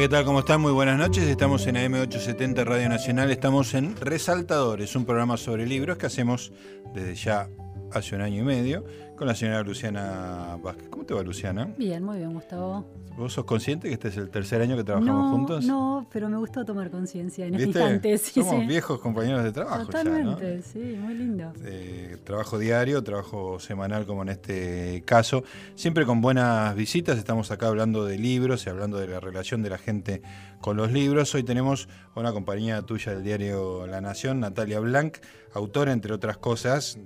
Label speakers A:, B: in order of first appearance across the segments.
A: ¿qué tal? ¿Cómo están? Muy buenas noches. Estamos en AM870 Radio Nacional. Estamos en Resaltadores, un programa sobre libros que hacemos desde ya hace un año y medio con la señora Luciana Vázquez. ¿Cómo te va, Luciana?
B: Bien, muy bien, Gustavo.
A: ¿Vos sos consciente que este es el tercer año que trabajamos juntos?
B: No, pero me gustó tomar conciencia en este instante. Sí,
A: Somos viejos compañeros de trabajo.
B: Totalmente, sí, muy lindo.
A: Eh, trabajo diario, trabajo semanal como en este caso. Siempre con buenas visitas. Estamos acá hablando de libros y hablando de la relación de la gente con los libros. Hoy tenemos a una compañía tuya del diario La Nación, Natalia Blanc, autora, entre otras cosas,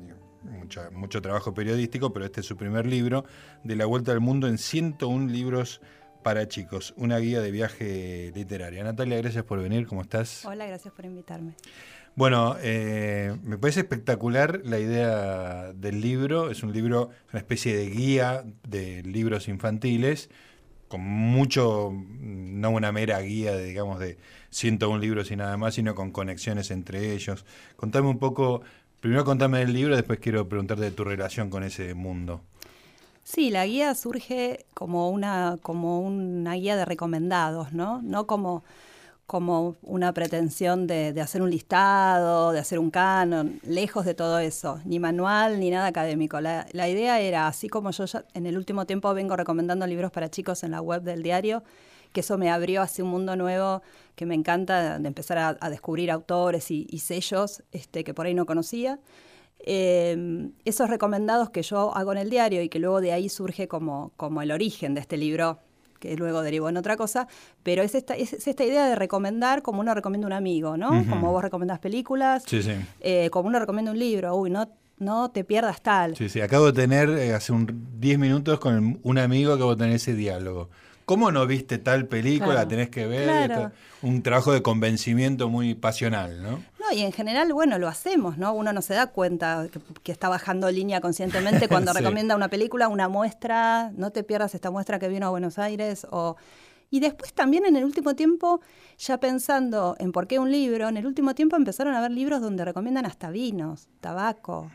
A: mucho trabajo periodístico, pero este es su primer libro, de la Vuelta al Mundo en 101 libros para chicos, una guía de viaje literaria. Natalia, gracias por venir, ¿cómo estás?
C: Hola, gracias por invitarme.
A: Bueno, eh, me parece espectacular la idea del libro, es un libro, una especie de guía de libros infantiles, con mucho, no una mera guía, de, digamos, de 101 libros y nada más, sino con conexiones entre ellos. Contame un poco Primero contame el libro, después quiero preguntarte de tu relación con ese mundo.
C: Sí, la guía surge como una, como una guía de recomendados, ¿no? No como, como una pretensión de, hacer un listado, de hacer un canon, lejos de todo eso, ni manual ni nada académico. La, la idea era, así como yo en el último tiempo vengo recomendando libros para chicos en la web del diario, que eso me abrió hacia un mundo nuevo que me encanta de empezar a, descubrir autores y, sellos este, que por ahí no conocía. Em, esos recomendados que yo hago en el diario y que luego de ahí surge como, como el origen de este libro, que luego derivó en otra cosa, pero es esta, es, esta idea de recomendar como uno recomienda un amigo, ¿no? Como vos recomendás películas, eh, como uno recomienda un libro, uy, no, no te pierdas tal.
A: Sí, sí, acabo de tener eh, hace un 10 minutos con un amigo, acabo de tener ese diálogo. ¿Cómo no viste tal película? Tenés que ver. Un trabajo de convencimiento muy pasional, ¿no?
C: No, y en general, bueno, lo hacemos, ¿no? Uno no se da cuenta que, está bajando línea conscientemente cuando recomienda una película, una muestra, no te pierdas esta muestra que vino a Buenos Aires o... Y después también en el último tiempo, ya pensando en por qué un libro, en el último tiempo empezaron a haber libros donde recomiendan hasta vinos, tabaco,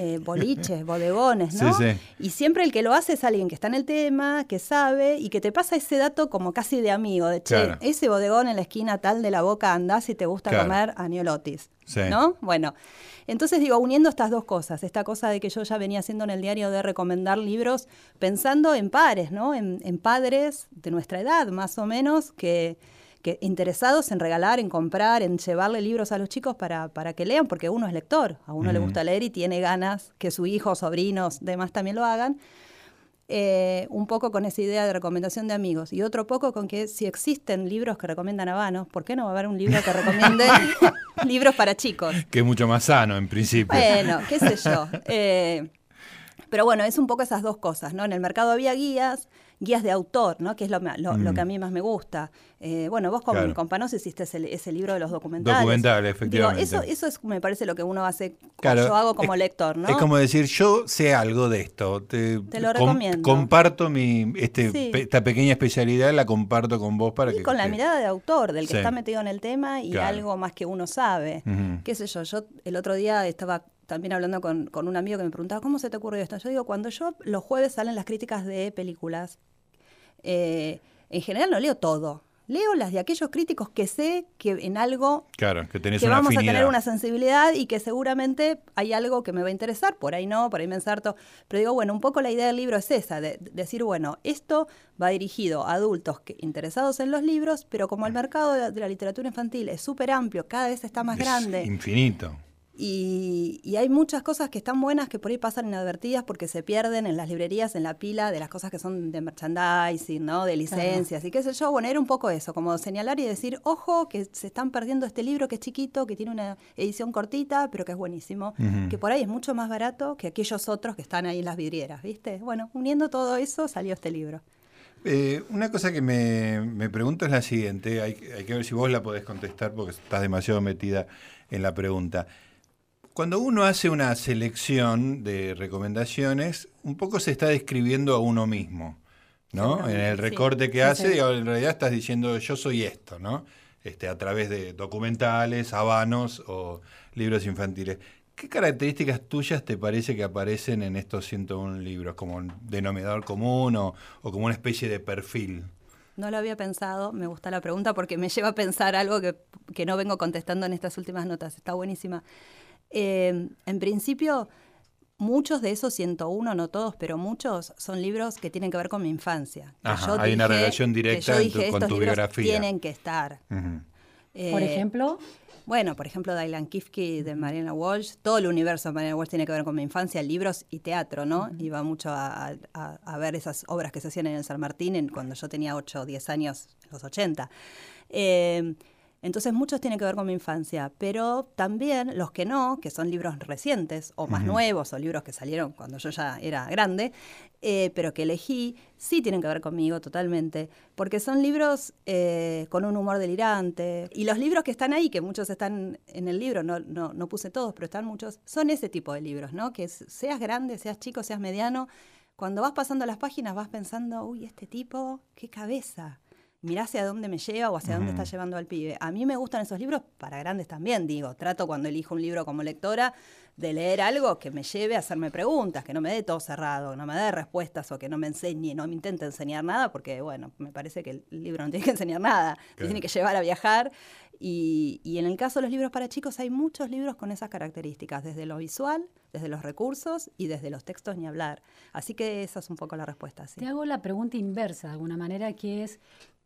C: eh, boliches, bodegones, ¿no? Y siempre el que lo hace es alguien que está en el tema, que sabe y que te pasa ese dato como casi de amigo, de che, ese bodegón en la esquina tal de la boca andás si te gusta comer aniolotis, ¿no? Bueno, entonces digo, uniendo estas dos cosas, esta cosa de que yo ya venía haciendo en el diario de recomendar libros, pensando en pares, ¿no? en padres de nuestra edad, más o menos, que que interesados en regalar, en comprar, en llevarle libros a los chicos para, para que lean, porque uno es lector, a uno le gusta leer y tiene ganas que su hijo, sobrinos, demás también lo hagan. Eh, un poco con esa idea de recomendación de amigos y otro poco con que si existen libros que recomiendan a vanos, ¿por qué no va a haber un libro que recomiende libros para chicos?
A: Que es mucho más sano en principio.
C: Bueno, qué sé yo. Eh, pero bueno, es un poco esas dos cosas, ¿no? En el mercado había guías, guías de autor, ¿no? Que es lo, lo, que a mm. mí más me gusta. Eh, bueno, vos con, con, Panos hiciste ese, libro de los documentales.
A: Documentales, efectivamente.
C: eso, eso es, me parece lo que uno hace, yo hago como lector, ¿no?
A: Es como decir, yo sé algo de esto. Te,
C: lo recomiendo.
A: comparto mi, este, esta pequeña especialidad, la comparto con vos para
C: y
A: que...
C: con la mirada de autor, del que está metido en el tema y algo más que uno sabe. Qué sé yo, yo el otro día estaba también hablando con, con, un amigo que me preguntaba, ¿cómo se te ocurrió esto? Yo digo, cuando yo los jueves salen las críticas de películas, eh, en general no leo todo. Leo las de aquellos críticos que sé que en algo
A: claro, que,
C: que vamos a tener una sensibilidad y que seguramente hay algo que me va a interesar, por ahí no, por ahí me ensarto. Pero digo, bueno, un poco la idea del libro es esa, de, decir, bueno, esto va dirigido a adultos que, interesados en los libros, pero como el mercado de la, literatura infantil es súper amplio, cada vez está más grande.
A: Infinito.
C: Y, hay muchas cosas que están buenas que por ahí pasan inadvertidas porque se pierden en las librerías, en la pila de las cosas que son de merchandising, ¿no? De licencias y qué sé yo. Bueno, era un poco eso, como señalar y decir, ojo, que se están perdiendo este libro que es chiquito, que tiene una edición cortita, pero que es buenísimo, que por ahí es mucho más barato que aquellos otros que están ahí en las vidrieras, ¿viste? Bueno, uniendo todo eso salió este libro.
A: Eh, una cosa que me, me, pregunto es la siguiente, hay, hay que ver si vos la podés contestar porque estás demasiado metida en la pregunta. Cuando uno hace una selección de recomendaciones, un poco se está describiendo a uno mismo, ¿no? En el recorte que hace, en realidad estás diciendo yo soy esto, ¿no? Este, a través de documentales, habanos o libros infantiles. ¿Qué características tuyas te parece que aparecen en estos 101 libros como un denominador común o, como una especie de perfil?
C: No lo había pensado, me gusta la pregunta porque me lleva a pensar algo que, que no vengo contestando en estas últimas notas, está buenísima. Eh, en principio, muchos de esos 101, no todos, pero muchos, son libros que tienen que ver con mi infancia.
A: hay una relación directa con tu biografía.
C: Tienen que estar.
B: Eh, por ejemplo.
C: Bueno, por ejemplo, Dylan Kifke de Mariana Walsh. Todo el universo de Mariana Walsh tiene que ver con mi infancia, libros y teatro, ¿no? Iba mucho a, ver esas obras que se hacían en el San Martín cuando yo tenía 8 o 10 años, en los 80. Eh, entonces muchos tienen que ver con mi infancia, pero también los que no, que son libros recientes o más nuevos o libros que salieron cuando yo ya era grande, eh, pero que elegí, sí tienen que ver conmigo totalmente, porque son libros eh, con un humor delirante. Y los libros que están ahí, que muchos están en el libro, no, no, no puse todos, pero están muchos, son ese tipo de libros, ¿no? Que seas grande, seas chico, seas mediano, cuando vas pasando las páginas vas pensando, uy, este tipo, qué cabeza mirá hacia dónde me lleva o hacia dónde está llevando al pibe. A mí me gustan esos libros para grandes también, digo. Trato cuando elijo un libro como lectora de leer algo que me lleve a hacerme preguntas, que no me dé todo cerrado, que no me dé respuestas o que no me enseñe, no me intente enseñar nada, porque bueno, me parece que el libro no tiene que enseñar nada, tiene que llevar a viajar. Y, y en el caso de los libros para chicos hay muchos libros con esas características, desde lo visual, desde los recursos y desde los textos ni hablar. Así que esa es un poco la respuesta.
B: Te hago la pregunta inversa, de alguna manera, que es,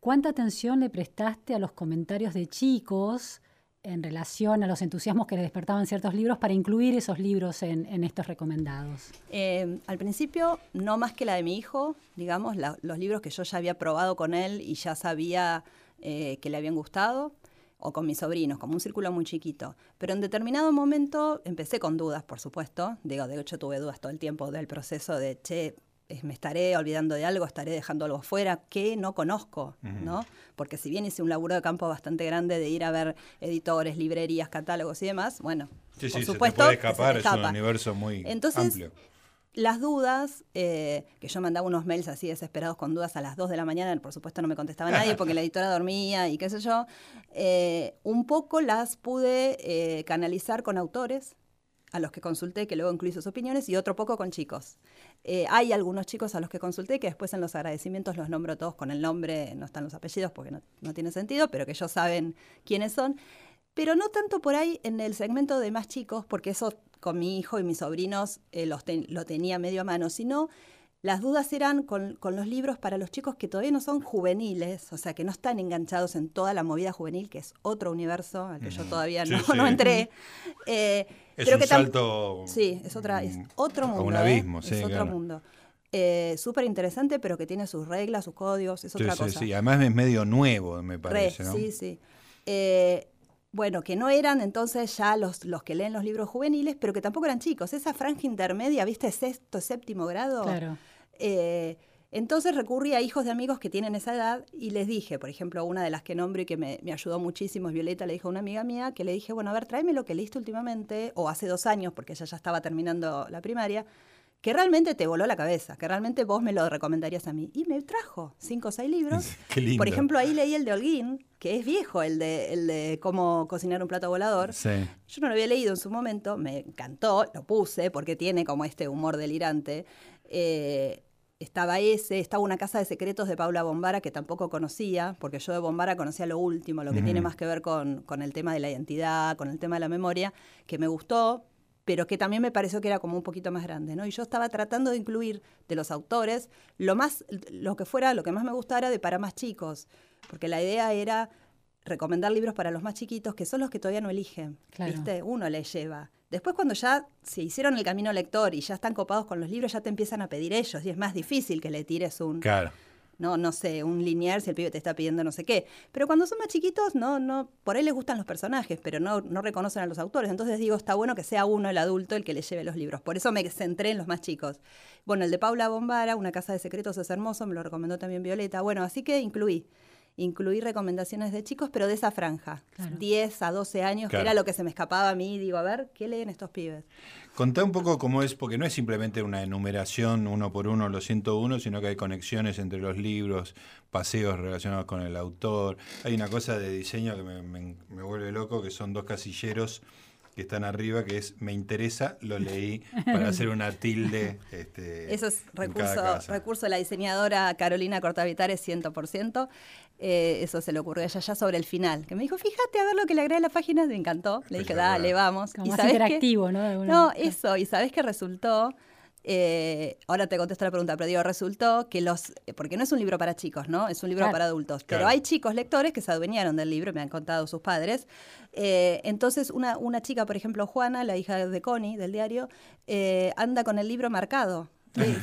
B: ¿Cuánta atención le prestaste a los comentarios de chicos en relación a los entusiasmos que le despertaban ciertos libros para incluir esos libros en, estos recomendados?
C: Eh, al principio, no más que la de mi hijo, digamos, los libros que yo ya había probado con él y ya sabía eh, que le habían gustado, o con mis sobrinos, como un círculo muy chiquito. Pero en determinado momento empecé con dudas, por supuesto. Digo, de hecho tuve dudas todo el tiempo del proceso de, che, me estaré olvidando de algo, estaré dejando algo afuera que no conozco, ¿no? Porque si bien hice un laburo de campo bastante grande de ir a ver editores, librerías, catálogos y demás, bueno,
A: por supuesto, se escapar, es un universo muy
C: Entonces, Las dudas, eh, que yo mandaba unos mails así desesperados con dudas a las 2 de la mañana, por supuesto no me contestaba nadie porque la editora dormía y qué sé yo, eh, un poco las pude eh, canalizar con autores a los que consulté, que luego incluí sus opiniones, y otro poco con chicos. Eh, hay algunos chicos a los que consulté que después en los agradecimientos los nombro todos con el nombre, no están los apellidos porque no, tiene sentido, pero que ellos saben quiénes son. Pero no tanto por ahí en el segmento de más chicos, porque eso con mi hijo y mis sobrinos eh, lo tenía medio a mano, sino las dudas eran con, los libros para los chicos que todavía no son juveniles, o sea, que no están enganchados en toda la movida juvenil, que es otro universo al que yo todavía no, entré.
A: Eh, es un salto.
C: Sí, es, otra, es otro mundo. Un abismo, ¿eh? Es otro mundo. Eh, Súper interesante, pero que tiene sus reglas, sus códigos, es otra cosa.
A: Sí, además es medio nuevo, me parece.
C: Sí, sí. Eh, bueno, que no eran entonces ya los, los que leen los libros juveniles, pero que tampoco eran chicos. Esa franja intermedia, ¿viste? Sexto, séptimo grado.
B: Claro.
C: Eh, entonces recurrí a hijos de amigos que tienen esa edad y les dije, por ejemplo, una de las que nombre y que me, ayudó muchísimo es Violeta, le dijo a una amiga mía, que le dije, bueno, a ver, tráeme lo que leíste últimamente, o hace dos años, porque ella ya estaba terminando la primaria, que realmente te voló la cabeza, que realmente vos me lo recomendarías a mí. Y me trajo cinco o seis libros. Por ejemplo, ahí leí el de Holguín, que es viejo, el de, el de cómo cocinar un plato volador. Yo no lo había leído en su momento, me encantó, lo puse porque tiene como este humor delirante. Eh, estaba ese, estaba una casa de secretos de Paula Bombara que tampoco conocía, porque yo de Bombara conocía lo último, lo que tiene más que ver con, con, el tema de la identidad, con el tema de la memoria, que me gustó, pero que también me pareció que era como un poquito más grande, ¿no? Y yo estaba tratando de incluir de los autores lo más, lo que fuera, lo que más me gustara de para más chicos, porque la idea era recomendar libros para los más chiquitos, que son los que todavía no eligen, ¿viste? Uno les lleva. Después cuando ya se hicieron el camino lector y ya están copados con los libros, ya te empiezan a pedir ellos y es más difícil que le tires un...
A: Claro
C: no, no sé, un lineal si el pibe te está pidiendo no sé qué. Pero cuando son más chiquitos, no, no, por ahí les gustan los personajes, pero no, no reconocen a los autores. Entonces digo, está bueno que sea uno, el adulto, el que le lleve los libros. Por eso me centré en los más chicos. Bueno, el de Paula Bombara, Una casa de secretos es hermoso, me lo recomendó también Violeta. Bueno, así que incluí incluí recomendaciones de chicos, pero de esa franja, 10 a 12 años, que era lo que se me escapaba a mí, digo, a ver, ¿qué leen estos pibes?
A: Contá un poco cómo es, porque no es simplemente una enumeración uno por uno, los 101, sino que hay conexiones entre los libros, paseos relacionados con el autor. Hay una cosa de diseño que me, me vuelve loco, que son dos casilleros que están arriba, que es me interesa, lo leí para hacer una tilde. Este,
C: Eso es recurso, recurso de la diseñadora Carolina Cortavitares 100%. Eh, eso se le ocurrió a ella ya sobre el final, que me dijo, fíjate a ver lo que le agregué a la página, me encantó. Le dije, dale, vamos.
B: Como y más interactivo, ¿no?
C: no, eso, y sabes qué resultó eh, ahora te contesto la pregunta, pero digo, resultó que los, porque no es un libro para chicos, ¿no? Es un libro para adultos, pero hay chicos lectores que se adueñaron del libro, me han contado sus padres. Eh, entonces, una, una chica, por ejemplo, Juana, la hija de Connie, del diario, eh, anda con el libro marcado.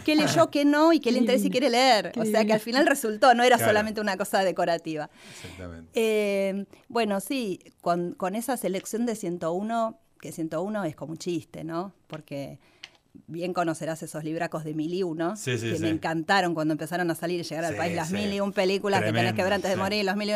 C: ¿Qué, leyó, qué no y qué le interesa y quiere leer? o sea que al final resultó, no era solamente una cosa decorativa. Exactamente. bueno, sí, con, con esa selección de 101, que 101 es como un chiste, ¿no? Porque bien conocerás esos libracos de mil y uno, que me encantaron cuando empezaron a salir y llegar al país, las mil y un películas que tenés que ver antes de morir, los mil y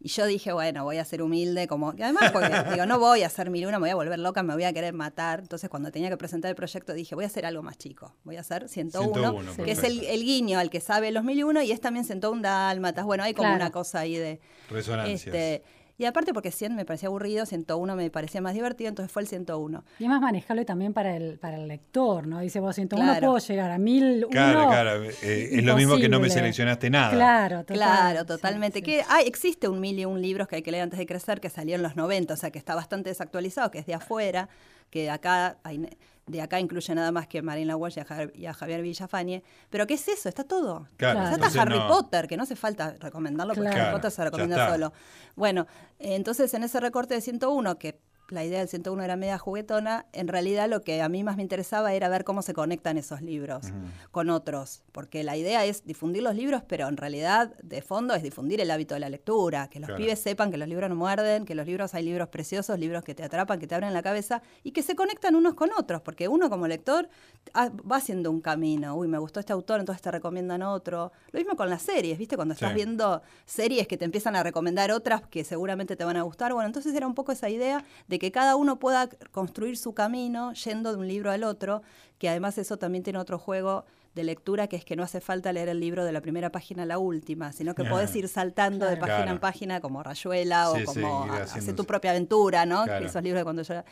C: Y yo dije, bueno, voy a ser humilde, como. además, porque digo, no voy a hacer mil y uno, me voy a volver loca, me voy a querer matar. Entonces, cuando tenía que presentar el proyecto, dije, voy a hacer algo más chico. Voy a hacer 101, que es el, guiño al que sabe los mil y uno, y es también 101 dálmatas. Bueno, hay como una cosa ahí de.
A: Resonancias. Este,
C: y aparte porque 100 me parecía aburrido, 101 me parecía más divertido, entonces fue el 101.
B: Y es más manejable también para el, para el lector, ¿no? Dice vos, 101 puedo llegar a 1001.
A: Claro, claro. Eh, es lo mismo que no me seleccionaste nada.
C: Claro, Claro, totalmente. Que hay, existe un mil y un libros que hay que leer antes de crecer que salió en los 90, o sea que está bastante desactualizado, que es de afuera, que acá hay de acá incluye nada más que Marina Walsh y a, Javier, Villafañe. Pero ¿qué es eso? Está todo. Claro, está Harry Potter, que no hace falta recomendarlo porque Harry Potter se recomienda solo. Bueno, entonces en ese recorte de 101, que la idea del 101 era media juguetona, en realidad lo que a mí más me interesaba era ver cómo se conectan esos libros con otros, porque la idea es difundir los libros, pero en realidad de fondo es difundir el hábito de la lectura, que los pibes sepan que los libros no muerden, que los libros hay libros preciosos, libros que te atrapan, que te abren la cabeza y que se conectan unos con otros, porque uno como lector ah, va haciendo un camino, uy, me gustó este autor, entonces te recomiendan otro. Lo mismo con las series, ¿viste? Cuando estás viendo series que te empiezan a recomendar otras que seguramente te van a gustar, bueno, entonces era un poco esa idea de que cada uno pueda construir su camino yendo de un libro al otro, que además eso también tiene otro juego de lectura, que es que no hace falta leer el libro de la primera página a la última, sino que podés ir saltando de página en página como Rayuela o como hacer tu propia aventura, ¿no? Esos libros de cuando yo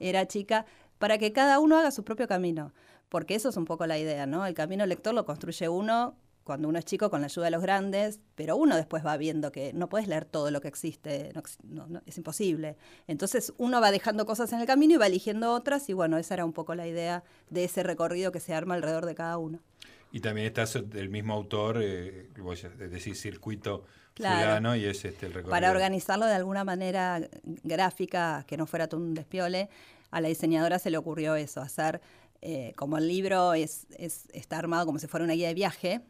C: era chica, para que cada uno haga su propio camino. Porque eso es un poco la idea, ¿no? El camino lector lo construye uno cuando uno es chico con la ayuda de los grandes, pero uno después va viendo que no puedes leer todo lo que existe, es imposible. Entonces uno va dejando cosas en el camino y va eligiendo otras y bueno, esa era un poco la idea de ese recorrido que se arma alrededor de cada uno.
A: Y también estás del mismo autor, eh, decir, circuito claro. y es este el recorrido.
C: Para organizarlo de alguna manera gráfica, que no fuera un despiole, a la diseñadora se le ocurrió eso, hacer, eh, como el libro es, es, está armado como si fuera una guía de viaje,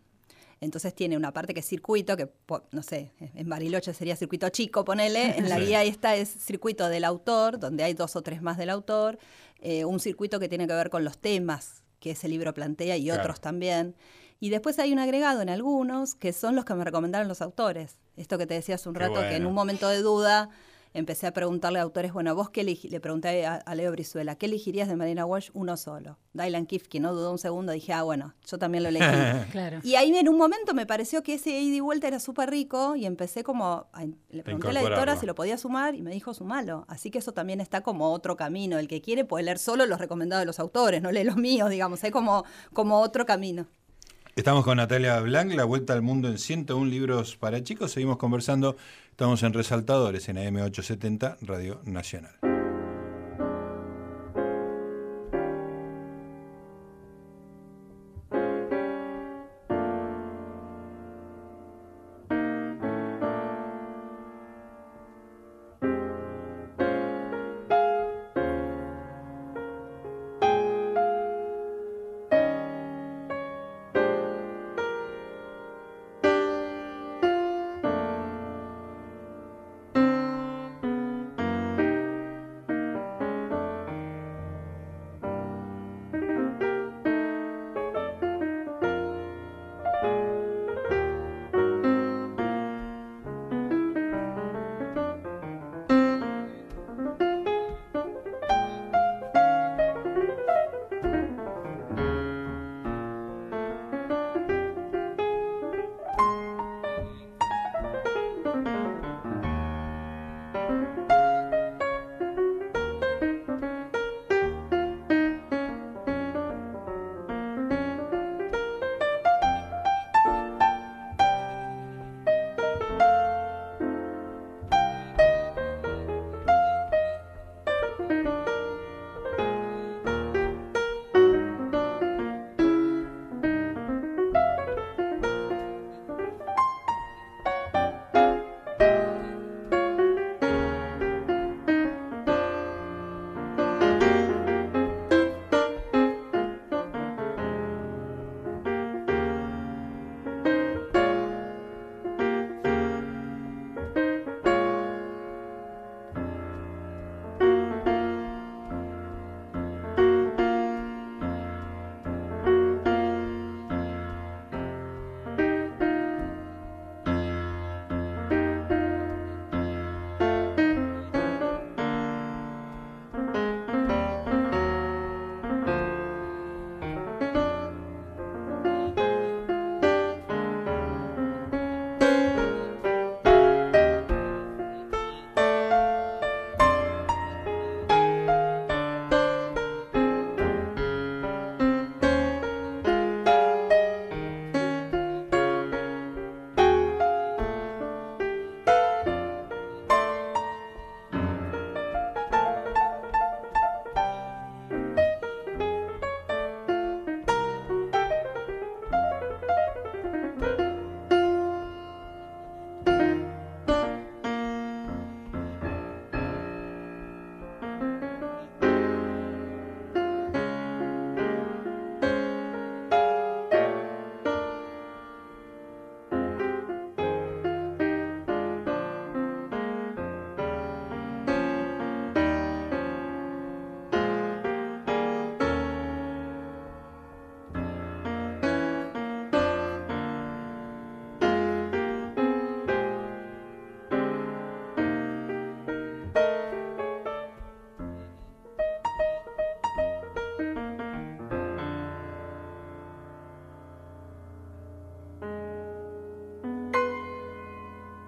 C: entonces tiene una parte que es circuito, que no sé, en Bariloche sería circuito chico, ponele. En la guía esta es circuito del autor, donde hay dos o tres más del autor. Eh, un circuito que tiene que ver con los temas que ese libro plantea y otros también. Y después hay un agregado en algunos que son los que me recomendaron los autores. Esto que te decía hace un rato, que en un momento de duda empecé a preguntarle a autores, bueno, vos qué le pregunté a, Leo Brizuela, ¿qué elegirías de Marina Walsh? Uno solo. Dylan que no dudó un segundo, dije, ah, bueno, yo también lo elegí. Y ahí en un momento me pareció que ese ida y vuelta era súper rico y empecé como, le pregunté a la editora si lo podía sumar y me dijo sumalo. Así que eso también está como otro camino. El que quiere puede leer solo los recomendados de los autores, no lee los míos, digamos, es como, como otro camino.
A: Estamos con Natalia Blanc, La Vuelta al Mundo en 101 libros para chicos. Seguimos conversando. Estamos en Resaltadores en AM870 Radio Nacional.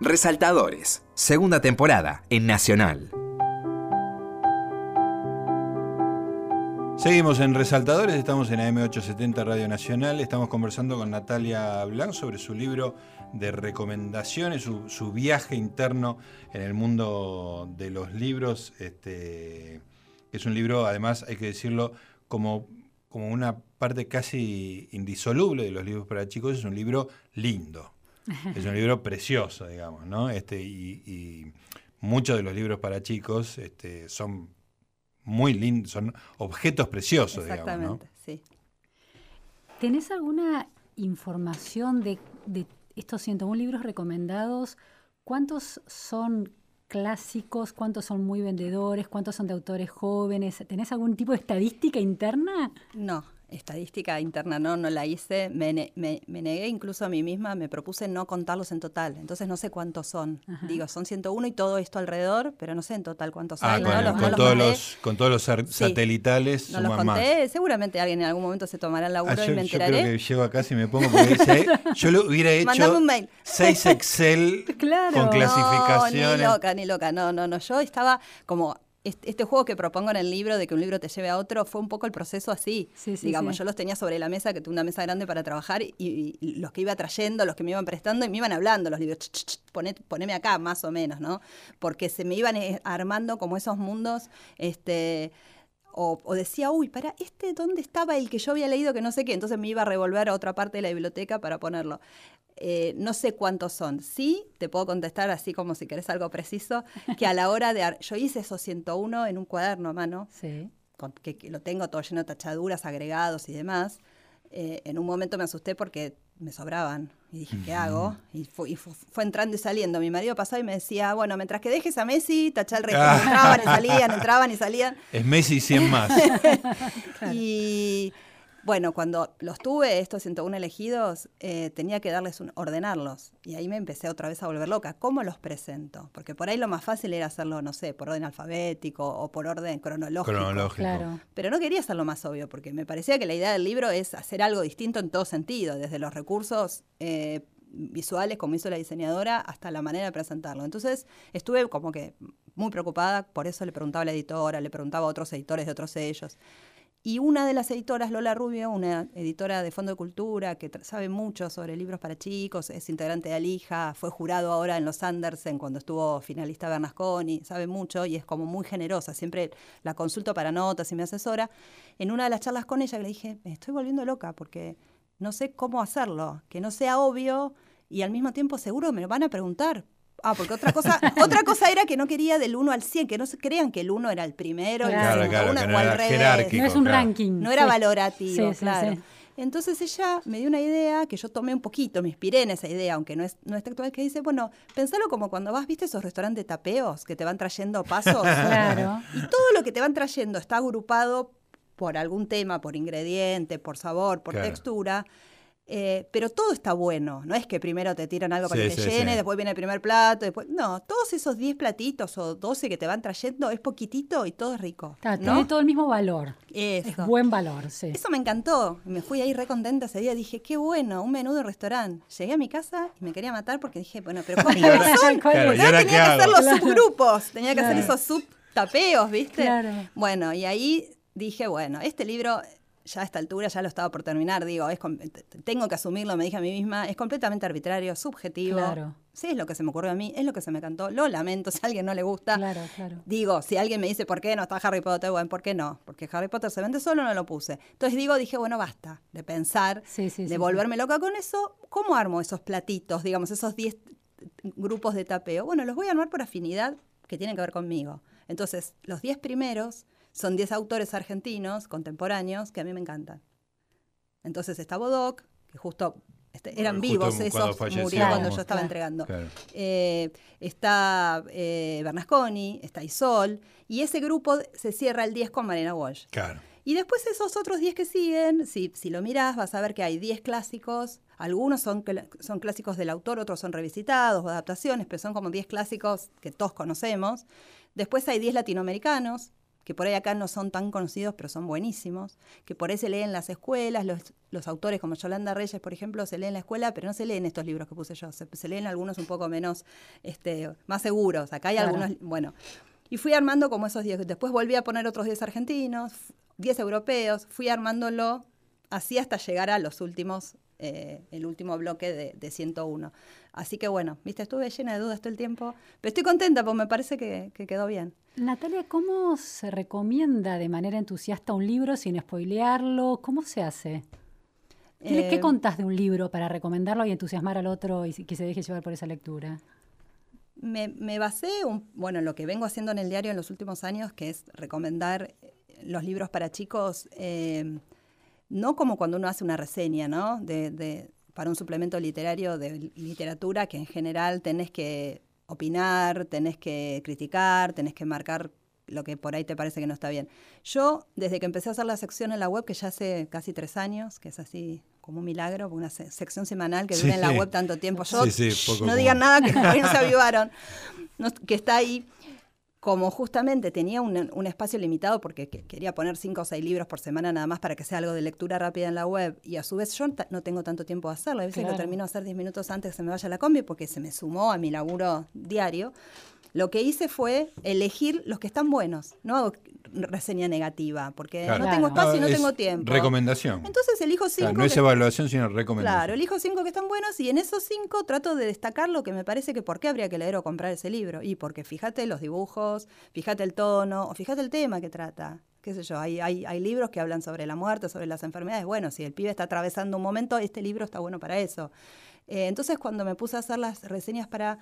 D: Resaltadores, segunda temporada en Nacional.
A: Seguimos en Resaltadores, estamos en AM870 Radio Nacional, estamos conversando con Natalia Blanc sobre su libro de recomendaciones, su, viaje interno en el mundo de los libros. Este, es un libro, además, hay que decirlo, como, como una parte casi indisoluble de los libros para chicos, es un libro lindo. Es un libro precioso, digamos, ¿no? Este, y, muchos de los libros para chicos este, son muy lindos, son objetos preciosos,
C: Exactamente,
A: digamos,
C: sí.
B: ¿Tenés alguna información de, de estos 101 libros recomendados? ¿Cuántos son clásicos? ¿Cuántos son muy vendedores? ¿Cuántos son de autores jóvenes? ¿Tenés algún tipo de estadística interna?
C: No, estadística interna no, no la hice, me, negué incluso a mí misma, me propuse no contarlos en total, entonces no sé cuántos son. Digo, son 101 y todo esto alrededor, pero no sé en total cuántos
A: ah,
C: hay.
A: Con, todos los, con, todos los, satelitales.
C: No los conté, seguramente alguien en algún momento se tomará el laburo ah, y me enteraré.
A: Yo creo que llego acá si me pongo, porque dice, yo lo hubiera hecho
C: un mail.
A: seis Excel con clasificaciones.
C: ni loca, ni loca, no, no, no, yo estaba como este juego que propongo en el libro de que un libro te lleve a otro fue un poco el proceso así. Digamos, yo los tenía sobre la mesa, que tuve una mesa grande para trabajar, y, los que iba trayendo, los que me iban prestando, y me iban hablando los libros, poneme acá, más o menos, ¿no? Porque se me iban eh, armando como esos mundos, este o, decía, uy, para, ¿este dónde estaba el que yo había leído que no sé qué? Entonces me iba a revolver a otra parte de la biblioteca para ponerlo. Eh, no sé cuántos son. Sí, te puedo contestar así como si querés algo preciso, que a la hora de... Yo hice esos 101 en un cuaderno a mano,
B: sí.
C: que, lo tengo todo lleno de tachaduras, agregados y demás. Eh, en un momento me asusté porque me sobraban. Y dije, ¿qué hago? Y, fue, entrando y saliendo. Mi marido pasaba y me decía, bueno, mientras que dejes a Messi, tacha el resto. Entraban y salían, entraban y salían.
A: Es Messi 100 más.
C: y bueno, cuando los tuve, estos 101 elegidos, eh, tenía que darles un, ordenarlos. Y ahí me empecé otra vez a volver loca. ¿Cómo los presento? Porque por ahí lo más fácil era hacerlo, no sé, por orden alfabético o por orden cronológico.
A: Cronológico.
C: Pero no quería hacerlo más obvio, porque me parecía que la idea del libro es hacer algo distinto en todo sentido, desde los recursos eh, visuales, como hizo la diseñadora, hasta la manera de presentarlo. Entonces estuve como que muy preocupada, por eso le preguntaba a la editora, le preguntaba a otros editores de otros sellos. Y una de las editoras, Lola Rubio, una editora de Fondo de Cultura que sabe mucho sobre libros para chicos, es integrante de Alija, fue jurado ahora en los Andersen cuando estuvo finalista Bernasconi, sabe mucho y es como muy generosa, siempre la consulto para notas y me asesora. En una de las charlas con ella le dije, me estoy volviendo loca porque no sé cómo hacerlo, que no sea obvio y al mismo tiempo seguro me lo van a preguntar, Ah, porque otra cosa, otra cosa era que no quería del 1 al 100, que no se crean que el 1 era el primero,
A: claro,
C: el
A: claro, no era jerárquico,
B: No es un ranking.
C: No era valorativo, claro. Entonces ella me dio una idea que yo tomé un poquito, me inspiré en esa idea, aunque no es, no es actual, que dice, bueno, pensalo como cuando vas, viste esos restaurantes tapeos que te van trayendo pasos.
B: claro.
C: Y todo lo que te van trayendo está agrupado por algún tema, por ingrediente, por sabor, por textura. Eh, pero todo está bueno, no es que primero te tiran algo para que te llene, después viene el primer plato, después... No, todos esos 10 platitos o 12 que te van trayendo es poquitito y todo es rico.
B: Tiene todo el mismo valor.
C: Eso.
B: Es buen valor, sí.
C: Eso me encantó. Me fui ahí re contenta ese día. Dije, qué bueno, un menú de restaurante. Llegué a mi casa y me quería matar porque dije, bueno, pero ¿cuáles son? tenía que hacer los subgrupos, tenía que hacer esos subtapeos, ¿viste? Bueno, y ahí dije, bueno, este libro ya a esta altura ya lo estaba por terminar, digo, es tengo que asumirlo, me dije a mí misma, es completamente arbitrario, subjetivo.
B: Claro.
C: Sí, es lo que se me ocurrió a mí, es lo que se me cantó, lo lamento si a alguien no le gusta.
B: Claro, claro.
C: Digo, si alguien me dice, ¿por qué no está Harry Potter? Bueno, ¿por qué no? Porque Harry Potter se vende solo, no lo puse. Entonces digo, dije, bueno, basta de pensar, de volverme loca con eso. ¿Cómo armo esos platitos, digamos, esos 10 grupos de tapeo? Bueno, los voy a armar por afinidad que tienen que ver conmigo. Entonces, los 10 primeros son 10 autores argentinos contemporáneos que a mí me encantan. Entonces está Bodoc, que justo este, eran vivos esos, murió cuando yo estaba entregando. Eh, está eh, Bernasconi, está Isol, y ese grupo se cierra el 10 con Marina Walsh.
A: Claro.
C: Y después esos otros 10 que siguen, si, si lo mirás, vas a ver que hay 10 clásicos. Algunos son, son clásicos del autor, otros son revisitados o adaptaciones, pero son como 10 clásicos que todos conocemos. Después hay 10 latinoamericanos, que por ahí acá no son tan conocidos, pero son buenísimos, que por ahí se leen en las escuelas, los, los autores como Yolanda Reyes, por ejemplo, se leen en la escuela, pero no se leen estos libros que puse yo, se, leen algunos un poco menos, este, más seguros. Acá hay algunos, bueno. Y fui armando como esos 10. Después volví a poner otros 10 argentinos, 10 europeos, fui armándolo así hasta llegar a los últimos, eh, el último bloque de, de, 101. Así que bueno, viste, estuve llena de dudas todo el tiempo, pero estoy contenta porque me parece que, quedó bien.
B: Natalia, ¿cómo se recomienda de manera entusiasta un libro sin spoilearlo? ¿Cómo se hace? ¿Qué, eh, contás de un libro para recomendarlo y entusiasmar al otro y que se deje llevar por esa lectura?
C: Me, basé, un, bueno, en lo que vengo haciendo en el diario en los últimos años, que es recomendar los libros para chicos eh, no como cuando uno hace una reseña, ¿no? De, para un suplemento literario de literatura que en general tenés que opinar, tenés que criticar, tenés que marcar lo que por ahí te parece que no está bien. Yo, desde que empecé a hacer la sección en la web, que ya hace casi tres años, que es así como un milagro, una sección semanal que dura en la web tanto tiempo. Yo, no digan nada que no se avivaron, que está ahí como justamente tenía un, espacio limitado porque quería poner cinco o seis libros por semana nada más para que sea algo de lectura rápida en la web y a su vez yo no tengo tanto tiempo de hacerlo, a veces lo termino a hacer diez minutos antes que se me vaya la combi porque se me sumó a mi laburo diario. Lo que hice fue elegir los que están buenos. No hago reseña negativa, porque no tengo espacio y no, tengo tiempo.
A: Recomendación.
C: Entonces elijo cinco.
A: no es evaluación, sino recomendación.
C: Claro, elijo cinco que están buenos y en esos cinco trato de destacar lo que me parece que por qué habría que leer o comprar ese libro. Y porque fíjate los dibujos, fíjate el tono, o fíjate el tema que trata. Qué sé yo, hay, hay, hay libros que hablan sobre la muerte, sobre las enfermedades. Bueno, si el pibe está atravesando un momento, este libro está bueno para eso. Eh, entonces, cuando me puse a hacer las reseñas para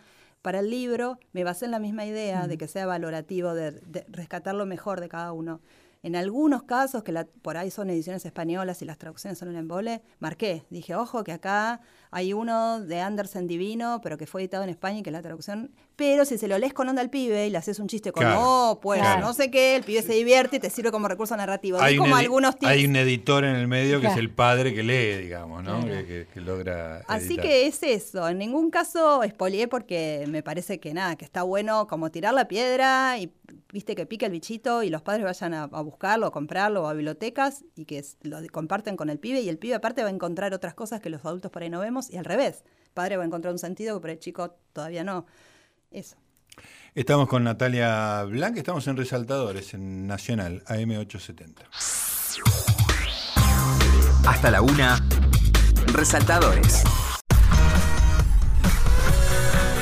C: para el libro me basé en la misma idea de que sea valorativo, de, rescatar lo mejor de cada uno. En algunos casos, que por ahí son ediciones españolas y las traducciones son un embole, marqué. Dije, ojo, que acá hay uno de Andersen Divino, pero que fue editado en España y que la traducción. Pero si se lo lees con onda al pibe y le haces un chiste con, oh, pues no sé qué, el pibe se divierte y te sirve como recurso narrativo.
A: Hay, como algunos hay un editor en el medio que es el padre que lee, digamos, ¿no? Que, logra.
C: Así que es eso. En ningún caso espolié porque me parece que nada, que está bueno como tirar la piedra y viste que pica el bichito y los padres vayan a, buscarlo, a comprarlo o a bibliotecas y que lo comparten con el pibe y el pibe aparte va a encontrar otras cosas que los adultos por ahí no vemos y al revés. El padre va a encontrar un sentido que por el chico todavía no. Eso.
A: Estamos con Natalia Blanc, estamos en Resaltadores, en Nacional, AM870.
D: Hasta la una, Resaltadores.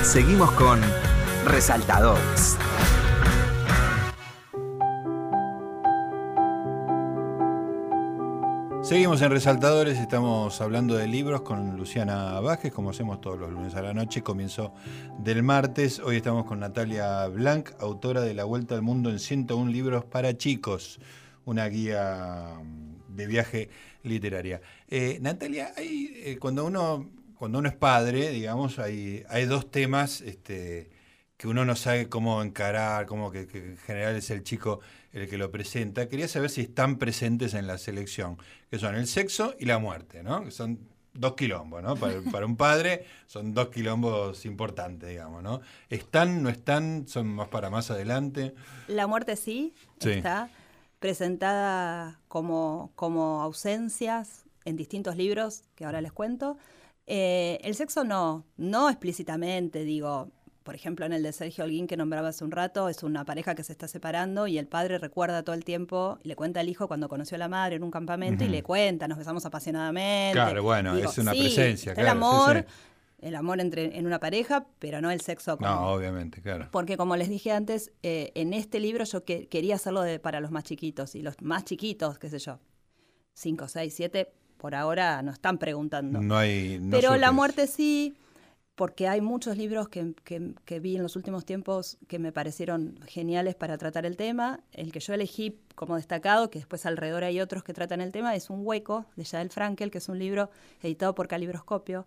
D: Seguimos con Resaltadores.
A: Seguimos en Resaltadores, estamos hablando de libros con Luciana Vázquez, como hacemos todos los lunes a la noche, comienzo del martes. Hoy estamos con Natalia Blanc, autora de La Vuelta al Mundo en 101 libros para chicos, una guía de viaje literaria. Eh, Natalia, eh, cuando, uno, es padre, digamos, hay, hay dos temas este, que uno no sabe cómo encarar, como que, que en general es el chico el que lo presenta, quería saber si están presentes en la selección, que son el sexo y la muerte, ¿no? Que son dos quilombos, ¿no? Para, un padre son dos quilombos importantes, digamos, ¿no? ¿Están, no están? ¿Son más para más adelante?
C: La muerte sí, está presentada como, como ausencias en distintos libros que ahora les cuento. Eh, el sexo no, no explícitamente, digo, por ejemplo, en el de Sergio Holguín que nombraba hace un rato, es una pareja que se está separando y el padre recuerda todo el tiempo y le cuenta al hijo cuando conoció a la madre en un campamento y le cuenta, nos besamos apasionadamente.
A: Claro, bueno, es una presencia.
C: el amor, el amor entre, en una pareja, pero no el sexo.
A: no, obviamente, claro.
C: Porque como les dije antes, eh, en este libro yo quería hacerlo de, para los más chiquitos y los más chiquitos, qué sé yo, cinco, seis, siete, por ahora no están preguntando.
A: No hay.
C: pero la muerte sí porque hay muchos libros que, que, vi en los últimos tiempos que me parecieron geniales para tratar el tema. El que yo elegí como destacado, que después alrededor hay otros que tratan el tema, es Un hueco, de Yael Frankel, que es un libro editado por Calibroscopio,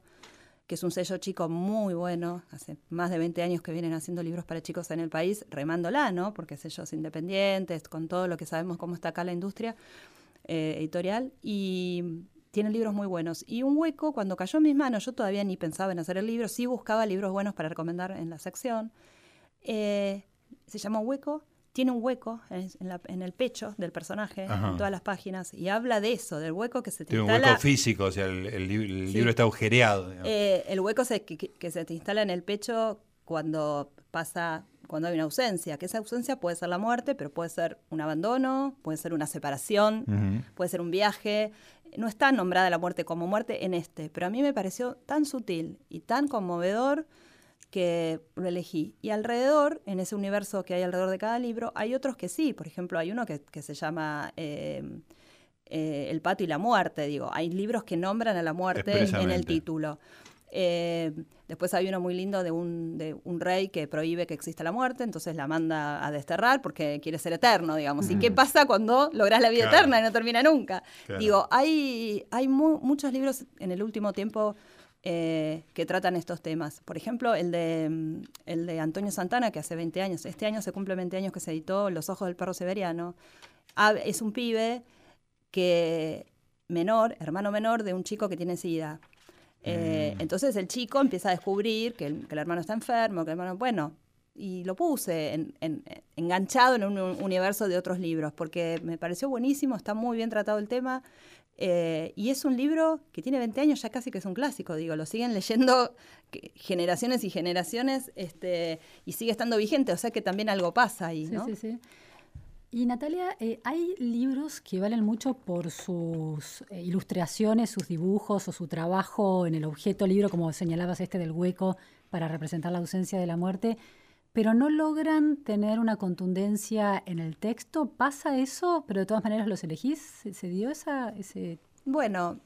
C: que es un sello chico muy bueno, hace más de 20 años que vienen haciendo libros para chicos en el país, remándola, ¿no? Porque sellos independientes, con todo lo que sabemos cómo está acá la industria eh, editorial. Y tiene libros muy buenos. Y Un Hueco, cuando cayó en mis manos, yo todavía ni pensaba en hacer el libro, sí buscaba libros buenos para recomendar en la sección. Eh, se llama Hueco, tiene un hueco en, el pecho del personaje, en todas las páginas, y habla de eso, del hueco que se te
A: tiene
C: instala.
A: un hueco físico, o sea, el, libro está agujereado.
C: Eh, el hueco que, se te instala en el pecho cuando pasa, cuando hay una ausencia, que esa ausencia puede ser la muerte, pero puede ser un abandono, puede ser una separación, puede ser un viaje. No está nombrada la muerte como muerte en este, pero a mí me pareció tan sutil y tan conmovedor que lo elegí. Y alrededor, en ese universo que hay alrededor de cada libro, hay otros que sí. Por ejemplo, hay uno que, se llama eh, eh, El pato y la muerte. Digo, hay libros que nombran a la muerte en el título. Eh, después hay uno muy lindo de un, de un rey que prohíbe que exista la muerte, entonces la manda a desterrar porque quiere ser eterno, digamos. ¿Y qué pasa cuando logras la vida eterna y no termina nunca? Digo, hay, hay muchos libros en el último tiempo eh, que tratan estos temas. Por ejemplo, el de, mm, el de Antonio Santana, que hace 20 años, este año se cumple 20 años que se editó Los Ojos del Perro Severiano. es un pibe que menor, hermano menor de un chico que tiene SIDA. Eh, mm. Entonces el chico empieza a descubrir que el, hermano está enfermo, que el hermano, bueno, y lo puse enganchado en un universo de otros libros, porque me pareció buenísimo, está muy bien tratado el tema. Eh, y es un libro que tiene 20 años, ya casi que es un clásico, digo, lo siguen leyendo generaciones y generaciones este, y sigue estando vigente, o sea que también algo pasa ahí, ¿no? Sí, sí, sí.
B: Y Natalia, eh, hay libros que valen mucho por sus eh, ilustraciones, sus dibujos o su trabajo en el objeto libro, como señalabas este del hueco para representar la ausencia de la muerte pero no logran tener una contundencia en el texto. ¿Pasa eso? Pero de todas maneras los elegís. ¿Se, dio esa, ese...?
C: Bueno,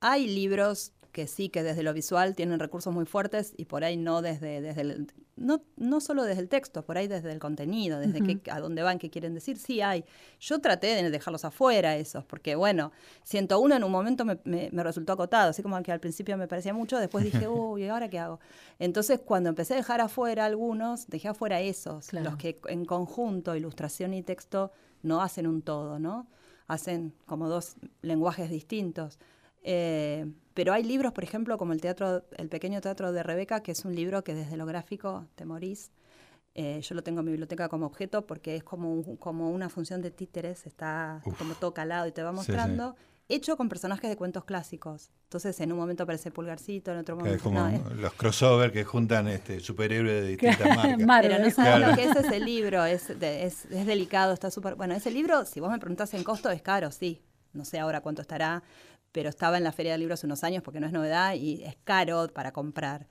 C: hay libros que sí, que desde lo visual tienen recursos muy fuertes y por ahí no desde, desde el, no, no solo desde el texto, por ahí desde el contenido, desde a dónde van, qué quieren decir, sí hay. Yo traté de dejarlos afuera esos, porque bueno, 101 en un momento me, me, resultó acotado, así como que al principio me parecía mucho, después dije, uy, ¿ahora qué hago? Entonces cuando empecé a dejar afuera algunos, dejé afuera esos, los que en conjunto, ilustración y texto, no hacen un todo, ¿no? Hacen como dos lenguajes distintos. Eh, pero hay libros, por ejemplo, como el teatro, el pequeño teatro de Rebeca, que es un libro que desde lo gráfico te morís. Eh, yo lo tengo en mi biblioteca como objeto porque es como, como una función de títeres, está como todo calado y te va mostrando. Hecho con personajes de cuentos clásicos. Entonces, en un momento aparece Pulgarcito, en otro momento.
A: como los crossover que juntan este, superhéroes de distintas marcas.
C: Pero no sabes lo que es ese libro, es, es, es delicado, está súper. Bueno, ese libro, si vos me preguntás en costo, es caro, sí. No sé ahora cuánto estará, pero estaba en la Feria de Libros hace unos años porque no es novedad y es caro para comprar.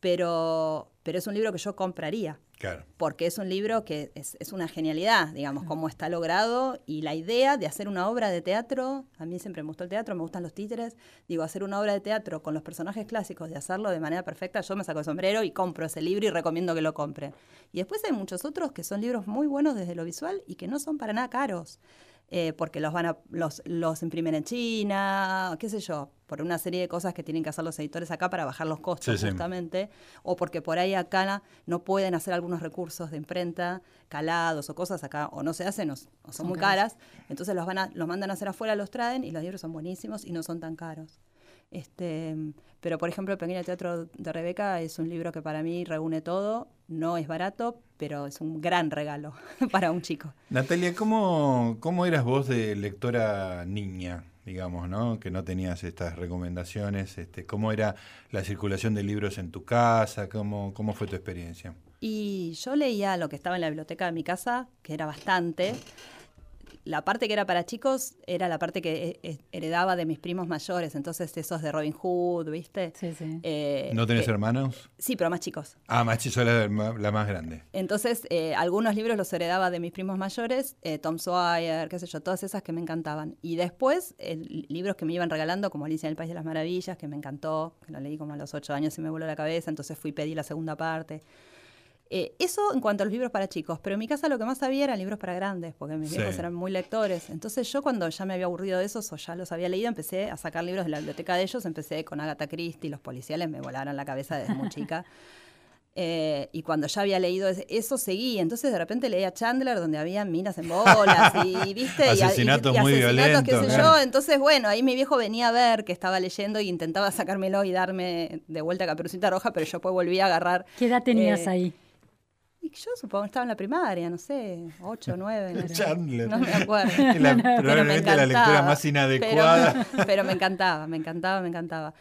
C: Pero, pero es un libro que yo compraría. Claro. Porque es un libro que es, una genialidad, digamos, cómo está logrado y la idea de hacer una obra de teatro, a mí siempre me gustó el teatro, me gustan los títeres, digo, hacer una obra de teatro con los personajes clásicos, de hacerlo de manera perfecta, yo me saco el sombrero y compro ese libro y recomiendo que lo compren. Y después hay muchos otros que son libros muy buenos desde lo visual y que no son para nada caros. Eh, porque los van a, los, los imprimen en China, qué sé yo, por una serie de cosas que tienen que hacer los editores acá para bajar los costos justamente, o porque por ahí acá no pueden hacer algunos recursos de imprenta calados o cosas acá, o no se hacen o, son, muy caras, entonces los van a, los mandan a hacer afuera, los traen y los libros son buenísimos y no son tan caros. Este, pero, por ejemplo, El Pequeño Teatro de Rebeca es un libro que para mí reúne todo. No es barato, pero es un gran regalo para un chico.
A: Natalia, ¿cómo, cómo eras vos de lectora niña? digamos, ¿no? Que no tenías estas recomendaciones. Este, ¿Cómo era la circulación de libros en tu casa? ¿Cómo, ¿Cómo fue tu experiencia?
C: Y yo leía lo que estaba en la biblioteca de mi casa, que era bastante la parte que era para chicos era la parte que eh, heredaba de mis primos mayores, entonces esos de Robin Hood, ¿viste?
B: Sí, sí.
A: Eh, ¿No tenés hermanos?
C: Sí, pero más chicos.
A: Ah, más chicos, la, la más grande.
C: Entonces, eh, algunos libros los heredaba de mis primos mayores, Tom Sawyer, qué sé yo, todas esas que me encantaban. Y después, libros que me iban regalando, como Alicia en el País de las Maravillas, que me encantó, que lo leí como a los ocho años y me voló la cabeza, entonces fui y pedí la segunda parte. Eh, eso en cuanto a los libros para chicos, pero en mi casa lo que más había eran libros para grandes, porque mis viejos eran muy lectores. Entonces yo cuando ya me había aburrido de esos o ya los había leído, empecé a sacar libros de la biblioteca de ellos, empecé con Agatha Christie, los policiales me volaron la cabeza desde muy chica. Eh, y cuando ya había leído eso, seguí. Entonces de repente leía Chandler, donde había minas en bolas y, ¿viste?
A: asesinatos muy violentos.
C: Qué sé yo. Entonces, bueno, ahí mi viejo venía a ver que estaba leyendo y intentaba sacármelo y darme de vuelta a Caperucita Roja, pero yo pues volví a agarrar.
B: ¿Qué edad tenías eh, ahí?
C: Yo supongo que estaba en la primaria, no sé, 8, 9. No.
A: Chandler.
C: no me acuerdo.
A: La- probablemente la lectura más inadecuada.
C: Pero, pero me encantaba, me encantaba, me encantaba.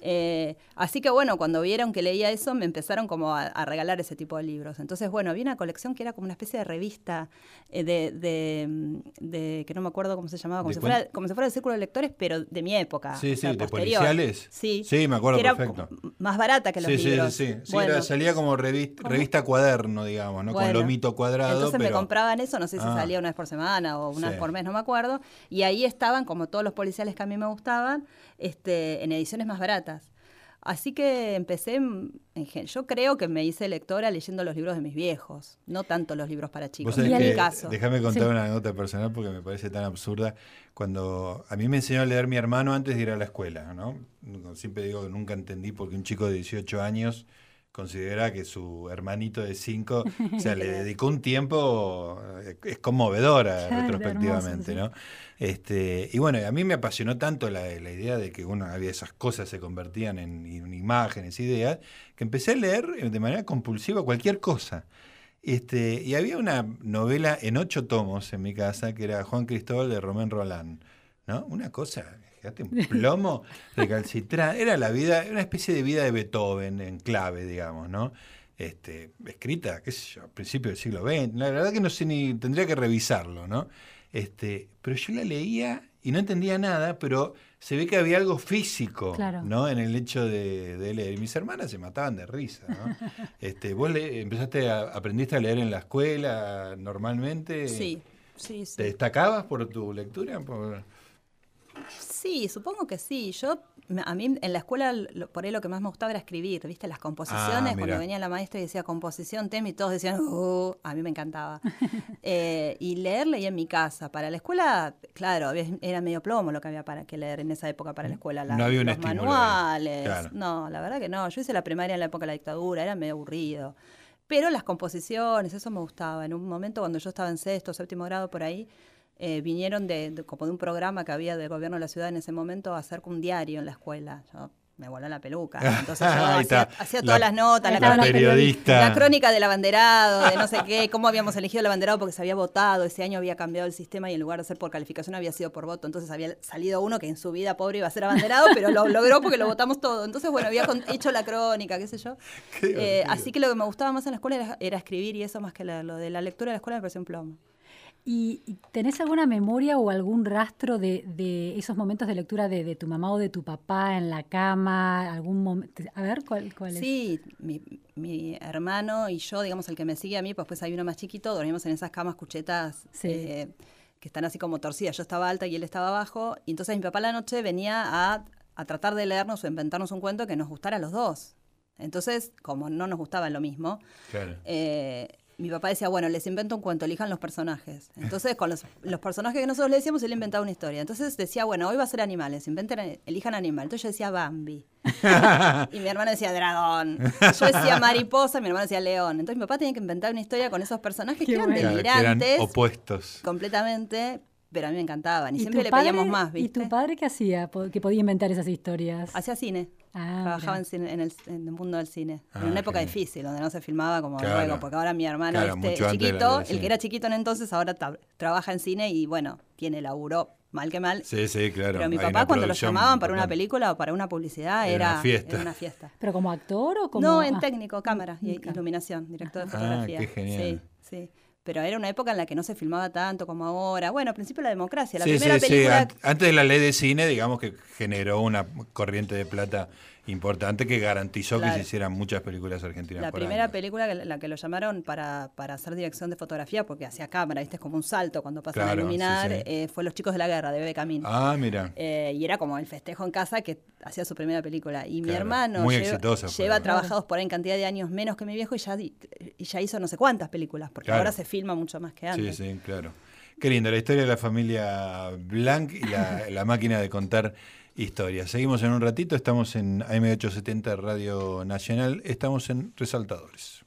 C: Eh, así que bueno, cuando vieron que leía eso, me empezaron como a, a regalar ese tipo de libros. Entonces, bueno, había una colección que era como una especie de revista eh, de, de, mm, de- que no me acuerdo cómo se llamaba, como,
A: ¿De
C: si fuera, como si fuera el círculo de lectores, pero de mi época.
A: Sí, sí, de
C: posterior.
A: policiales.
C: Sí,
A: Sí, me acuerdo
C: que
A: perfecto.
C: más barata que los
A: Sí,
C: libros.
A: sí, sí. Sí,
C: Bueno,
A: era- salía como revista,
C: ¿Cómo?
A: revista cuaderno, digamos, ¿no? Con
C: bueno,
A: lomito cuadrado.
C: Entonces
A: pero...
C: me compraban eso, no sé si
A: Ah.
C: salía una vez por semana o una
A: Sí.
C: vez por mes, no me acuerdo. Y ahí estaban, como todos los policiales que a mí me gustaban, este, en ediciones más baratas. Así que empecé, en yo creo que me hice lectora leyendo los libros de mis viejos, no tanto los libros para chicos, en mi caso.
A: Déjame contar
B: Sí.
A: una anécdota personal porque me parece tan absurda. Cuando a mí me enseñó a leer mi hermano antes de ir a la escuela, ¿no? Siempre digo que nunca entendí por qué un chico de 18 años considera que su hermanito de 5, o sea, le dedicó un tiempo, eh, es conmovedora
B: Claro,
A: retrospectivamente,
B: hermoso,
A: ¿no? Este, y bueno, a mí me apasionó tanto la, la idea de que uno había esas cosas se convertían en, en imágenes, ideas, que empecé a leer eh, de manera compulsiva cualquier cosa. Este, y había una novela en ocho tomos en mi casa que era Juan Cristóbal de Romén Roland, ¿no? Una cosa, fíjate, un plomo recalcitrante. Era la vida, una especie de vida de Beethoven en clave, digamos, ¿no? Este, escrita, qué sé yo, a principios del siglo XX. La verdad que no sé ni, tendría que revisarlo, ¿no? Este, pero yo la leía y no entendía nada, pero se ve que había algo físico,
B: Claro.
A: ¿no? En el hecho de, de leer. Y mis hermanas se mataban de risa, ¿no? Este, ¿Vos le- empezaste a, aprendiste a leer en la escuela normalmente?
C: Sí, sí, sí.
A: ¿Te destacabas por tu lectura? Por-
C: Sí, supongo que sí. Yo, a mí en la escuela, lo- por ahí lo que más me gustaba era escribir, ¿viste? Las composiciones,
A: Ah,
C: cuando venía la maestra y decía composición, tema, y todos decían, "Uh", a mí me encantaba. Eh, y leer leía en mi casa. Para la escuela, claro, había- era medio plomo lo que había para que leer en esa época para la escuela. la-
A: No había un
C: los
A: estímulo
C: manuales.
A: claro.
C: No, la verdad que no. Yo hice la primaria en la época de la dictadura, era medio aburrido. Pero las composiciones, eso me gustaba. En un momento cuando yo estaba en sexto, séptimo grado, por ahí, eh, vinieron de, de- como de un programa que había del gobierno de la ciudad en ese momento a hacer un diario en la escuela. Yo me voló la peluca. Entonces yo hacía,
A: La-
C: todas las notas, la,
A: La periodista.
C: la crónica del abanderado, de no sé qué, cómo habíamos elegido el abanderado porque se había votado, ese año había cambiado el sistema y en lugar de ser por calificación había sido por voto, entonces había salido uno que en su vida pobre iba a ser abanderado, pero lo logró porque lo votamos todo. Entonces, bueno, había con- hecho la crónica, qué sé yo.
A: Qué
C: Eh, así que lo que me gustaba más en la escuela era, era escribir y eso más que leer. Lo de la lectura de la escuela me pareció un plomo.
B: ¿Y tenés alguna memoria o algún rastro de, de esos momentos de lectura de, de tu mamá o de tu papá en la cama? algún momento A ver, ¿cuál, cuál es?
C: Sí, mi, mi hermano y yo, digamos, el que me sigue a mí, pues pues hay uno más chiquito, dormimos en esas camas cuchetas
B: Sí.
C: eh, que están así como torcidas. Yo estaba alta y él estaba abajo. Y entonces mi papá la noche venía a, a tratar de leernos o inventarnos un cuento que nos gustara a los dos. Entonces, como no nos gustaba lo mismo,
A: Claro.
C: eh, mi papá decía, bueno, les invento un cuento, elijan los personajes. Entonces, con los, los personajes que nosotros le decíamos, él inventaba una historia. Entonces decía, bueno, hoy va a ser animales, inventen, elijan animal. Entonces yo decía Bambi. y mi hermano decía dragón. Yo decía mariposa, mi hermano decía león. Entonces mi papá tenía que inventar una historia con esos personajes
B: Qué
C: que eran
B: bueno.
A: Claro, que eran
C: delirantes
A: opuestos.
C: completamente, pero a mí me encantaban. Y,
B: ¿Y
C: siempre le
B: padre-
C: pedíamos más,
B: ¿Y
C: ¿viste?
B: tu padre qué hacía que podía inventar esas historias?
C: Hacía cine.
B: Ah,
C: Trabajaba en, cine- en el, en el mundo del cine.
A: Ah,
C: en una época
A: genial.
C: difícil, donde no se filmaba como
A: Claro.
C: luego, porque ahora mi hermano
A: Claro,
C: este, chiquito, el que era chiquito en entonces, ahora trabaja en cine y bueno, tiene laburo mal que mal.
A: Sí, sí, claro.
C: Pero mi papá cuando lo llamaban para una película o para una publicidad
A: Era
C: era,
A: una fiesta.
C: era una fiesta.
B: ¿Pero como actor o como...?
C: No, en
B: ah,
C: técnico, cámara y iluminación, director de
A: Ah,
C: fotografía.
A: qué genial.
C: Sí, sí. Pero era una época en la que no se filmaba tanto como ahora. Bueno, al principio la democracia. La
A: Sí,
C: primera
A: sí, sí.
C: película
A: An- Antes de la ley de cine, digamos que generó una corriente de plata importante que garantizó que se hicieran muchas películas argentinas.
C: La
A: por
C: primera película que, la que lo llamaron para, para hacer dirección de fotografía, porque hacía cámara, ¿viste? Es como un salto cuando pasan
A: Claro,
C: a
A: sí,
C: iluminar,
A: sí.
C: eh, fue Los Chicos de la Guerra, de Bebe Camín.
A: Ah, mira.
C: Eh, y era como el festejo en casa que hacía su primera película. Y mi hermano
A: muy
C: lleva,
A: exitosa
C: lleva trabajados por ahí en cantidad de años menos que mi viejo y ya, y ya hizo no sé cuántas películas, porque ahora se filma mucho más que
A: Sí,
C: antes.
A: sí, claro. Qué lindo, la historia de la familia Blanc y la, la máquina de contar historias. Seguimos en un ratito, estamos en AM870 Radio Nacional, estamos en Resaltadores.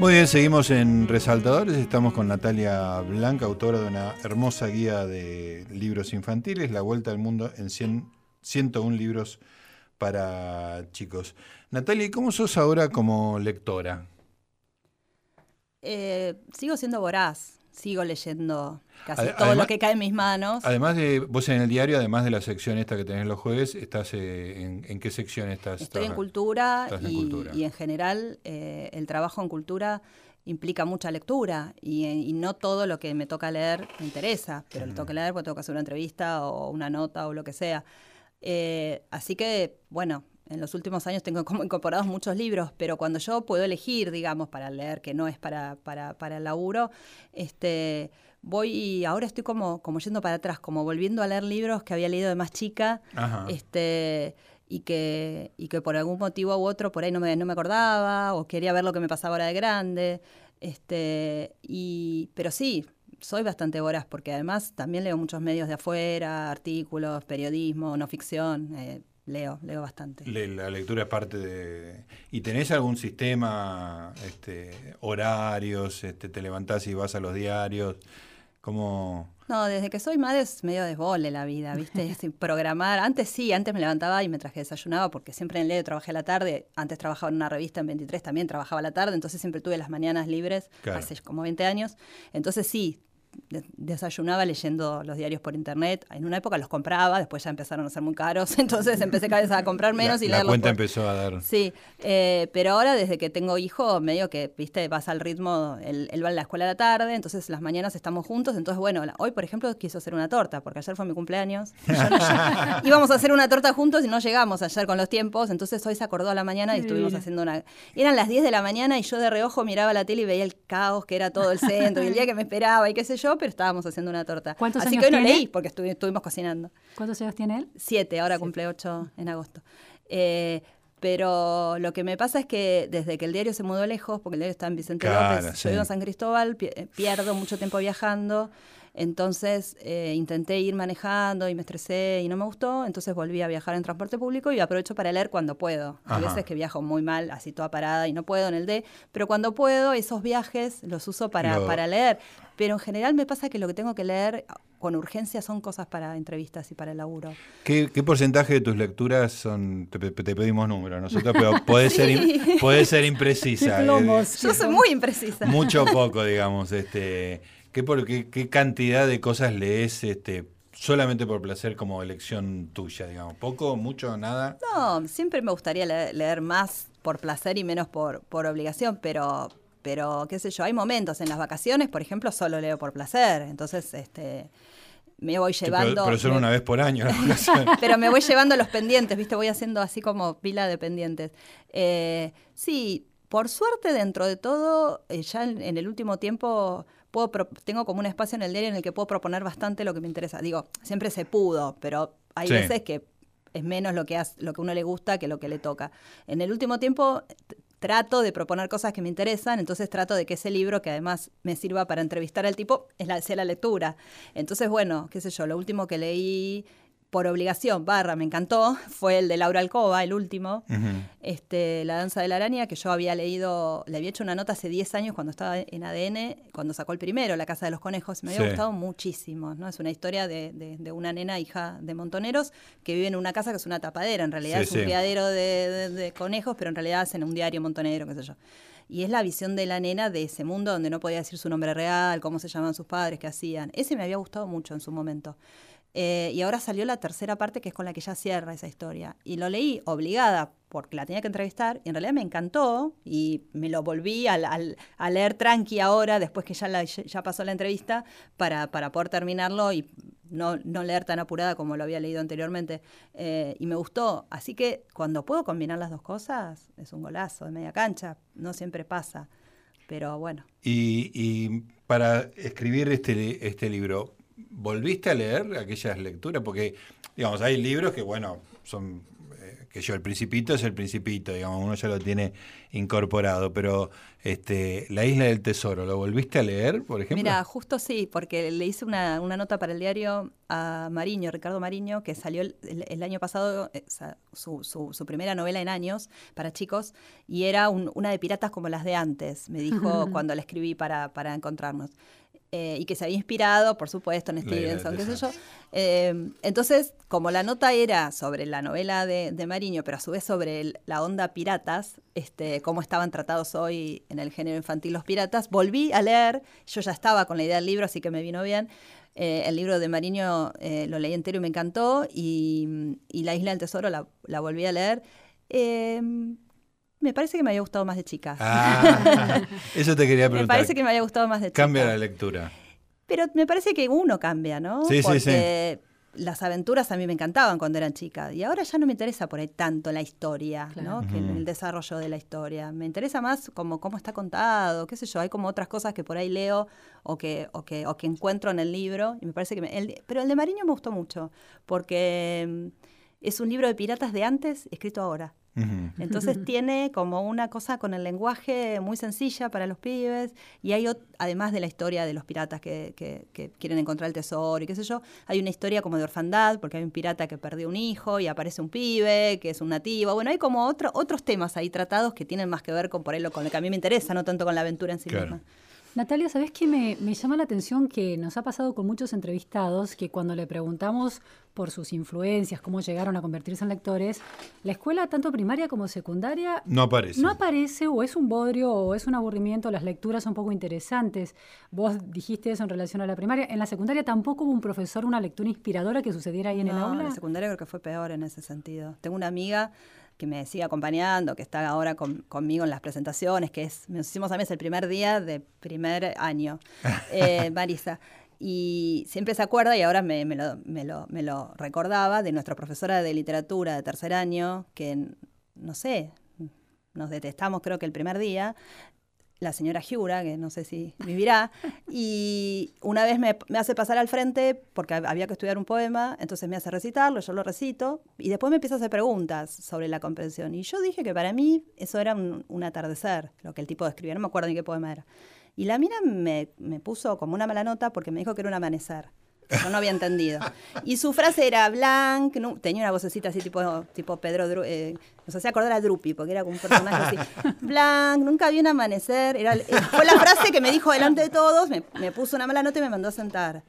A: Muy bien, seguimos en Resaltadores. Estamos con Natalia Blanca, autora de una hermosa guía de libros infantiles, La Vuelta al Mundo en 100, 101 libros para chicos. Natalia, ¿y cómo sos ahora como lectora?
C: Eh, sigo siendo voraz, sigo leyendo casi todo lo que cae en mis manos.
A: Además de, vos en el diario, además de la sección esta que tenés los jueves, estás eh, en, qué sección estás?
C: Estoy en cultura, y, en general eh, el trabajo en cultura implica mucha lectura y, no todo lo que me toca leer me interesa, pero lo tengo que leer porque tengo que hacer una entrevista o una nota o lo que sea. así que, bueno, en los últimos años tengo como incorporados muchos libros, pero cuando yo puedo elegir, digamos, para leer, que no es para, para, para el laburo, este, voy y ahora estoy como, como yendo para atrás, como volviendo a leer libros que había leído de más chica, este y que, y que por algún motivo u otro por ahí no me, no me acordaba, o quería ver lo que me pasaba ahora de grande. Este, y, pero sí, soy bastante voraz porque además también leo muchos medios de afuera, artículos, periodismo, no ficción. Eh, leo, leo bastante.
A: la lectura es parte de... ¿Y tenés algún sistema, este, horarios, este, te levantás y vas a los diarios? ¿Cómo...?
C: No, desde que soy madre es medio desbole la vida, ¿viste? programar. Antes sí, antes me levantaba y me traje desayunaba porque siempre en Leo trabajé a la tarde. Antes trabajaba en una revista en 23, también trabajaba a la tarde, entonces siempre tuve las mañanas libres, hace como 20 años. Entonces sí, desayunaba leyendo los diarios por internet. En una época los compraba, después ya empezaron a ser muy caros, entonces empecé cada vez a comprar menos y
A: la cuenta empezó a dar.
C: Sí, eh, pero ahora desde que tengo hijo, medio que, viste, vas al ritmo, él, va a la escuela a la tarde, entonces las mañanas estamos juntos, entonces bueno, hoy por ejemplo quiso hacer una torta, porque ayer fue mi cumpleaños. íbamos a hacer una torta juntos y no llegamos ayer con los tiempos, entonces hoy se acordó a la mañana y estuvimos haciendo una... Eran las 10 de la mañana y yo de reojo miraba la tele y veía el caos que era todo el centro y el día que me esperaba y qué sé yo, pero estábamos haciendo una torta.
B: ¿Cuántos
C: Así
B: años
C: que hoy no
B: tiene?
C: leí porque estuvimos cocinando.
B: ¿Cuántos años tiene él?
C: Siete, ahora cumple ocho en agosto. Eh, pero lo que me pasa es que desde que el diario se mudó lejos, porque el diario está en Vicente López, yo vivo en San Cristóbal, pierdo mucho tiempo viajando. Entonces eh, intenté ir manejando y me estresé y no me gustó, entonces volví a viajar en transporte público y aprovecho para leer cuando puedo. A veces que viajo muy mal, así toda parada y no puedo en el D, pero cuando puedo esos viajes los uso para, para leer. Pero en general me pasa que lo que tengo que leer con urgencia son cosas para entrevistas y para el laburo.
A: ¿Qué, porcentaje de tus lecturas son, te, pedimos números nosotros, pero puede, ser, puede ser imprecisa?
C: Eh, Yo soy muy imprecisa.
A: Mucho poco, digamos. este ¿Qué, por, qué, cantidad de cosas lees este, solamente por placer como elección tuya, digamos? ¿Poco, mucho, nada?
C: No, siempre me gustaría leer, más por placer y menos por, por obligación, pero, pero qué sé yo, hay momentos en las vacaciones, por ejemplo, solo leo por placer, entonces este me voy llevando.
A: pero, solo una vez por año.
C: pero me voy llevando los pendientes, ¿viste? Voy haciendo así como pila de pendientes. Eh, sí, por suerte, dentro de todo, eh, ya en, el último tiempo puedo tengo como un espacio en el diario en el que puedo proponer bastante lo que me interesa. Digo, siempre se pudo, pero hay veces que es menos lo que, lo que uno le gusta que lo que le toca. En el último tiempo trato de proponer cosas que me interesan, entonces trato de que ese libro, que además me sirva para entrevistar al tipo, es la, sea la lectura. Entonces, bueno, qué sé yo, lo último que leí por obligación, barra, me encantó, fue el de Laura Alcoba, el último, este, La danza de la araña, que yo había leído, le había hecho una nota hace 10 años cuando estaba en ADN, cuando sacó el primero, La casa de los conejos, me había gustado muchísimo, ¿no? Es una historia de, de, una nena hija de montoneros que vive en una casa que es una tapadera, en realidad es un criadero de, conejos, pero en realidad hacen un diario montonero, qué sé yo. Y es la visión de la nena de ese mundo donde no podía decir su nombre real, cómo se llamaban sus padres, qué hacían. Ese me había gustado mucho en su momento. Eh, y ahora salió la tercera parte que es con la que ya cierra esa historia. Y lo leí obligada porque la tenía que entrevistar y en realidad me encantó y me lo volví a, leer tranqui ahora, después que ya, pasó la entrevista, para, para poder terminarlo y no, no, leer tan apurada como lo había leído anteriormente. Eh, y me gustó. Así que cuando puedo combinar las dos cosas, es un golazo de media cancha. No siempre pasa. Pero bueno.
A: Y, y para escribir este, este libro, ¿Volviste a leer aquellas lecturas? Porque, digamos, hay libros que, bueno, son eh, que yo, el principito es el principito, digamos, uno ya lo tiene incorporado, pero este, La Isla del Tesoro, ¿lo volviste a leer, por ejemplo?
C: Mira, justo sí, porque le hice una, nota para el diario a Mariño, Ricardo Mariño, que salió el, año pasado, eh, su, su, primera novela en años para chicos, y era una de piratas como las de antes, me dijo cuando la escribí para, para encontrarnos. Eh, y que se había inspirado, por supuesto, en Stevenson, qué sé yo. Eh, entonces, como la nota era sobre la novela de, Mariño, pero a su vez sobre la onda piratas, este, cómo estaban tratados hoy en el género infantil los piratas, volví a leer, yo ya estaba con la idea del libro, así que me vino bien. Eh, el libro de Mariño lo leí entero y me encantó, y, La Isla del Tesoro la, la volví a leer. Me parece que me había gustado más de chica.
A: Ah, eso te quería preguntar.
C: me parece que me había gustado más de
A: chica. Cambia la lectura.
C: Pero me parece que uno cambia, ¿no?
A: Sí, sí, sí.
C: Las aventuras a mí me encantaban cuando eran chica y ahora ya no me interesa por ahí tanto la historia, ¿no? Que el desarrollo de la historia. Me interesa más como cómo está contado, qué sé yo. Hay como otras cosas que por ahí leo o que, o que, o que encuentro en el libro y me parece que... el, pero el de Mariño me gustó mucho porque mm, es un libro de piratas de antes escrito ahora. Entonces tiene como una cosa con el lenguaje muy sencilla para los pibes y hay, además de la historia de los piratas que, quieren encontrar el tesoro y qué sé yo, hay una historia como de orfandad, porque hay un pirata que perdió un hijo y aparece un pibe que es un nativo. Bueno, hay como otro, otros temas ahí tratados que tienen más que ver con, por ahí, con lo que a mí me interesa, no tanto con la aventura en sí misma.
B: Natalia, ¿sabes qué me, llama la atención que nos ha pasado con muchos entrevistados que cuando le preguntamos por sus influencias, cómo llegaron a convertirse en lectores, la escuela, tanto primaria como secundaria,
A: no aparece.
B: No aparece, o es un bodrio, o es un aburrimiento, las lecturas son poco interesantes. Vos dijiste eso en relación a la primaria. En la secundaria tampoco hubo un profesor, una lectura inspiradora que sucediera ahí en el aula.
C: En la secundaria creo que fue peor en ese sentido. Tengo una amiga que me sigue acompañando, que está ahora conmigo en las presentaciones, que es, nos hicimos es el primer día de primer año, eh, Marisa. Y siempre se acuerda, y ahora me, lo, me, lo, me lo recordaba, de nuestra profesora de literatura de tercer año, que, no sé, nos detestamos creo que el primer día, la señora Giura, que no sé si vivirá, y una vez me, hace pasar al frente porque había que estudiar un poema, entonces me hace recitarlo, yo lo recito, y después me empieza a hacer preguntas sobre la comprensión. Y yo dije que para mí eso era un, atardecer, lo que el tipo describía, no me acuerdo ni qué poema era. Y la mina me, me puso como una mala nota porque me dijo que era un amanecer. Yo no había entendido. Y su frase era Blanc, tenía una vocecita así tipo, tipo Pedro, eh, nos hacía acordar a Drupi, porque era como un personaje así. Blanc, nunca vi un amanecer. Era, eh, fue la frase que me dijo delante de todos, me, puso una mala nota y me mandó a sentar.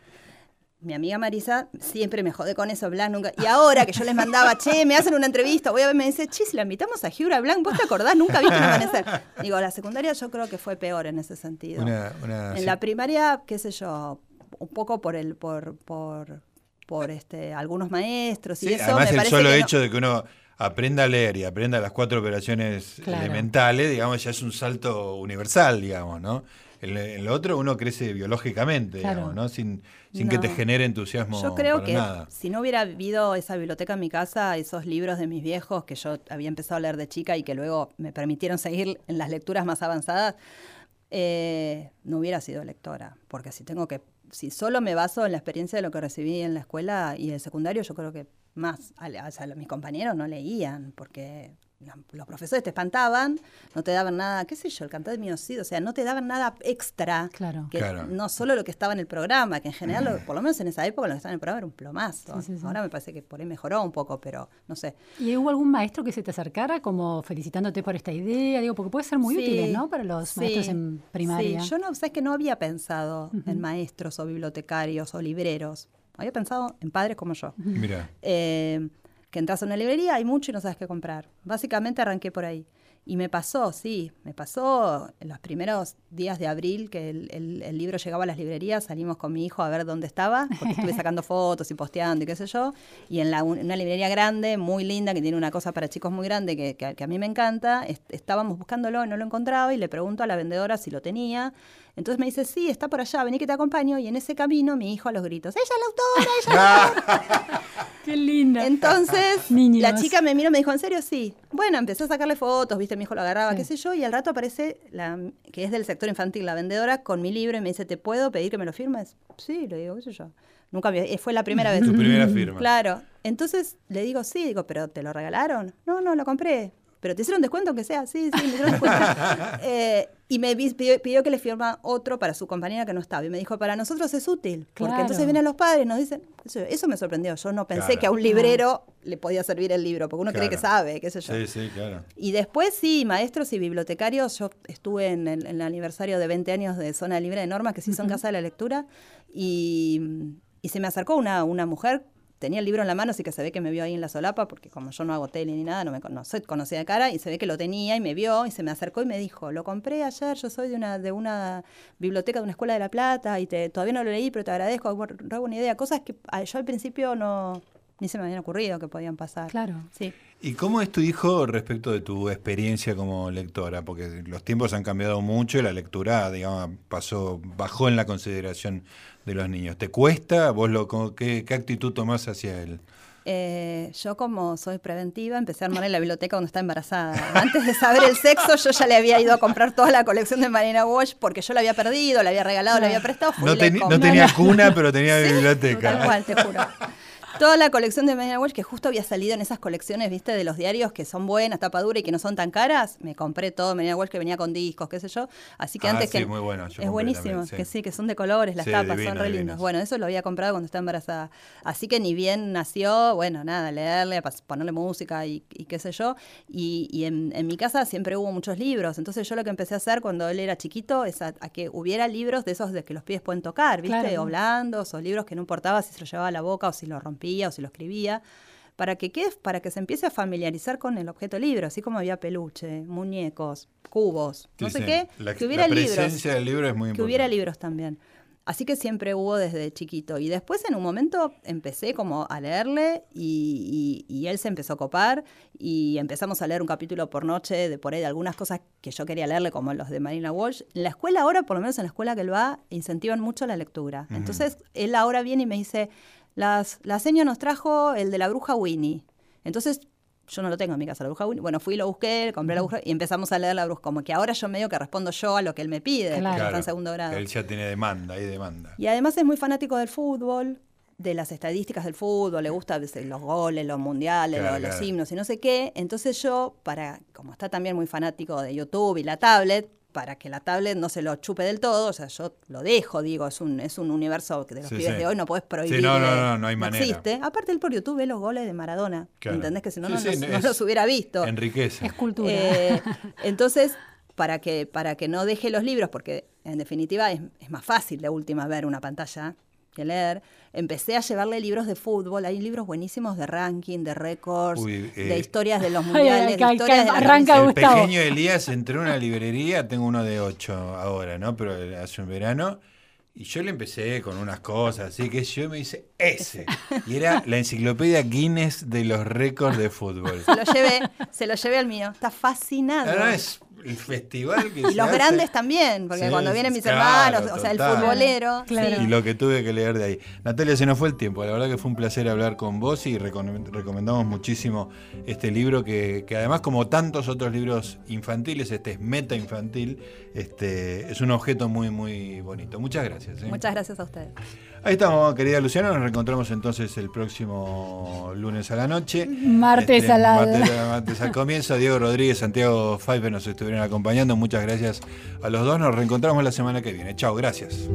C: Mi amiga Marisa siempre me jode con eso, Blanc nunca. Y ahora que yo les mandaba, che, me hacen una entrevista, voy a ver, me dice, che, si la invitamos a Giura Blanc, ¿vos te acordás? Nunca viste un amanecer. Digo, la secundaria yo creo que fue peor en ese sentido. en la primaria, qué sé yo, un poco por el, por, por, por este, algunos maestros y eso.
A: Además, el solo hecho de que uno aprenda a leer y aprenda las cuatro operaciones elementales, digamos, ya es un salto universal, digamos, ¿no? En, lo otro uno crece biológicamente, digamos, ¿no? Sin, sin que te genere entusiasmo.
C: Yo creo que si no hubiera habido esa biblioteca en mi casa, esos libros de mis viejos que yo había empezado a leer de chica y que luego me permitieron seguir en las lecturas más avanzadas, eh, no hubiera sido lectora. Porque si tengo que si solo me baso en la experiencia de lo que recibí en la escuela y el secundario, yo creo que más, sea, mis compañeros no leían, porque los profesores te espantaban, no te daban nada, qué sé yo, el cantante mío sí, o sea, no te daban nada extra,
B: claro.
C: Que no solo lo que estaba en el programa, que en general, por lo menos en esa época lo que estaba en el programa era un plomazo. Ahora me parece que por ahí mejoró un poco, pero no sé.
B: ¿Y hubo algún maestro que se te acercara como felicitándote por esta idea? Digo, porque puede ser muy útil, ¿no? Para los maestros en primaria.
C: Sí, yo no, sabes que no había pensado en maestros o bibliotecarios o libreros. Había pensado en padres como yo.
A: Mira.
C: Eh, que entras a una librería, hay mucho y no sabes qué comprar. Básicamente arranqué por ahí. Y me pasó, sí, me pasó en los primeros días de abril que el, libro llegaba a las librerías, salimos con mi hijo a ver dónde estaba, porque estuve sacando fotos y posteando y qué sé yo. Y en una librería grande, muy linda, que tiene una cosa para chicos muy grande, que, a mí me encanta, estábamos buscándolo y no lo encontraba y le pregunto a la vendedora si lo tenía. Entonces me dice, sí, está por allá, vení que te acompaño. Y en ese camino mi hijo a los gritos, ella es la autora, ella es la autora.
B: Qué linda.
C: Entonces la chica me miró y me dijo, ¿en serio? Sí. Bueno, empecé a sacarle fotos, viste, mi hijo lo agarraba, qué sé yo, y al rato aparece, la, que es del sector infantil, la vendedora, con mi libro y me dice, ¿te puedo pedir que me lo firmes? Sí, le digo, qué sé yo. Nunca había- eh, fue la primera vez.
A: Tu primera firma.
C: Claro. Entonces le digo, sí, digo, pero ¿te lo regalaron? No, no, lo compré. ¿Pero te hicieron descuento aunque sea? Sí, sí, me hicieron descuento. Eh, y me pidió, pidió que le firma otro para su compañera que no estaba. Y me dijo, para nosotros es útil. Porque
B: Claro.
C: entonces vienen los padres y nos dicen, eso, eso me sorprendió. Yo no pensé
A: Claro.
C: que a un librero le podía servir el libro, porque uno cree que sabe, qué sé yo.
A: Sí, sí, claro.
C: Y después sí, maestros y bibliotecarios. Yo estuve en el, en el aniversario de 20 años de Zona Libre de Normas, que se hizo en Casa de la Lectura, y, y se me acercó una, una mujer, tenía el libro en la mano, así que se ve que me vio ahí en la solapa, porque como yo no hago tele ni nada, no me cono- soy conocida de cara, y se ve que lo tenía y me vio y se me acercó y me dijo, lo compré ayer, yo soy de una, de una biblioteca de una escuela de La Plata y te, todavía no lo leí, pero te agradezco, hago una idea, cosas que ah, yo al principio no... Ni se me habían ocurrido que podían pasar.
B: Claro.
C: Sí.
A: ¿Y cómo es tu hijo respecto de tu experiencia como lectora? Porque los tiempos han cambiado mucho y la lectura, digamos, pasó, bajó en la consideración de los niños. ¿Te cuesta? ¿Vos lo, qué, qué actitud tomás hacia él?
C: Eh, yo como soy preventiva empecé a armar en la biblioteca cuando estaba embarazada. Antes de saber el sexo yo ya le había ido a comprar toda la colección de Marina Walsh porque yo la había perdido, la había regalado, la había prestado.
A: No, tenía cuna, pero tenía biblioteca.
C: Tal cual, te juro. Toda la colección de Marina Walsh que justo había salido en esas colecciones, viste, de los diarios que son buenas, tapa dura y que no son tan caras, me compré todo Marina Walsh que venía con discos, qué sé yo. Así que
A: Ah,
C: antes
A: sí,
C: que
A: muy bueno, yo
C: es buenísimo,
A: también, sí.
C: que sí, que son de colores, las
A: Sí,
C: tapas
A: divino,
C: son re lindos. Bueno, eso lo había comprado cuando estaba embarazada. Así que ni bien nació, bueno, nada, leerle, ponerle música y, y qué sé yo. Y, y en, en mi casa siempre hubo muchos libros. Entonces yo lo que empecé a hacer cuando él era chiquito es a, a que hubiera libros de esos de que los pies pueden tocar, ¿viste?
B: Claro.
C: O blandos, o libros que no importaba si se los llevaba a la boca o si lo rompía o si lo escribía. Para que, quede- para que se empiece a familiarizar con el objeto libro, así como había peluche, muñecos, cubos, no
A: Sí,
C: sé qué,
A: La,
C: que hubiera
A: la
C: libros
A: presencia del libro es muy
C: que
A: importante.
C: hubiera libros también. Así que siempre hubo desde chiquito. Y después en un momento empecé como a leerle y, y- y él se empezó a copar y empezamos a leer un capítulo por noche de por ahí de algunas cosas que yo quería leerle, como los de Marina Walsh. En la escuela ahora, por lo menos en la escuela que él va, incentivan mucho la lectura. Entonces él ahora viene y me dice, Las, la seño nos trajo el de la bruja Winnie. Entonces yo no lo tengo en mi casa, la bruja Winnie. Bueno, fui y lo busqué, compré la bruja y empezamos a leer la bruja. Como que ahora yo medio que respondo yo a lo que él me pide,
B: Claro.
C: está en segundo grado.
A: Él ya tiene demanda, hay demanda.
C: Y además es muy fanático del fútbol, de las estadísticas del fútbol, le gusta pues, los goles, los mundiales,
A: Claro,
C: los, los himnos y no sé qué. Entonces yo, para, como está también muy fanático de YouTube y la tablet, para que la tablet no se lo chupe del todo, o sea, yo lo dejo, digo, es un, es un universo que de los
A: Sí,
C: pibes
A: sí.
C: de hoy no puedes prohibir.
A: Sí, no, no, no, no hay manera.
C: existe. Aparte, él por YouTube ve los goles de Maradona.
A: Claro.
C: ¿Entendés? Que si no,
A: Sí,
C: no,
A: sí,
C: los, no los hubiera visto.
A: Enriquece.
B: Es cultura.
C: Eh, entonces, para que, para que no deje los libros, porque en definitiva es, es más fácil de última ver una pantalla que leer, empecé a llevarle libros de fútbol. Hay libros buenísimos de ranking, de récords,
A: Uy, eh.
C: de historias de los mundiales,
B: ay,
C: de historias de
B: arranca
A: el
B: Gustavo.
A: pequeño Elías entró en una librería, tengo uno de 8 ahora, ¿no? Pero hace un verano. Y yo le empecé con unas cosas, así que yo me dice ese. Y era la enciclopedia Guinness de los récords de fútbol.
C: Se lo llevé, se lo llevé al mío. Está fascinado.
A: No, no, es el festival que
C: y
A: se
C: los
A: hace.
C: grandes también, porque
A: Sí,
C: cuando vienen mis
A: claro,
C: hermanos, o sea, el futbolero.
B: Claro.
C: sí.
A: Y lo que tuve que leer de ahí. Natalia, se nos fue el tiempo. La verdad que fue un placer hablar con vos y recom- recomendamos muchísimo este libro que, que además, como tantos otros libros infantiles, este es meta infantil, este, es un objeto muy, muy bonito. Muchas gracias. ¿eh?
C: Muchas gracias a ustedes.
A: Ahí estamos, querida Luciana. Nos reencontramos entonces el próximo lunes a la noche.
B: Martes a la-
A: Martes, martes al comienzo. Diego Rodríguez, Santiago Pfeiffer nos estuvieron acompañando. Muchas gracias a los dos. Nos reencontramos la semana que viene. Chao, gracias.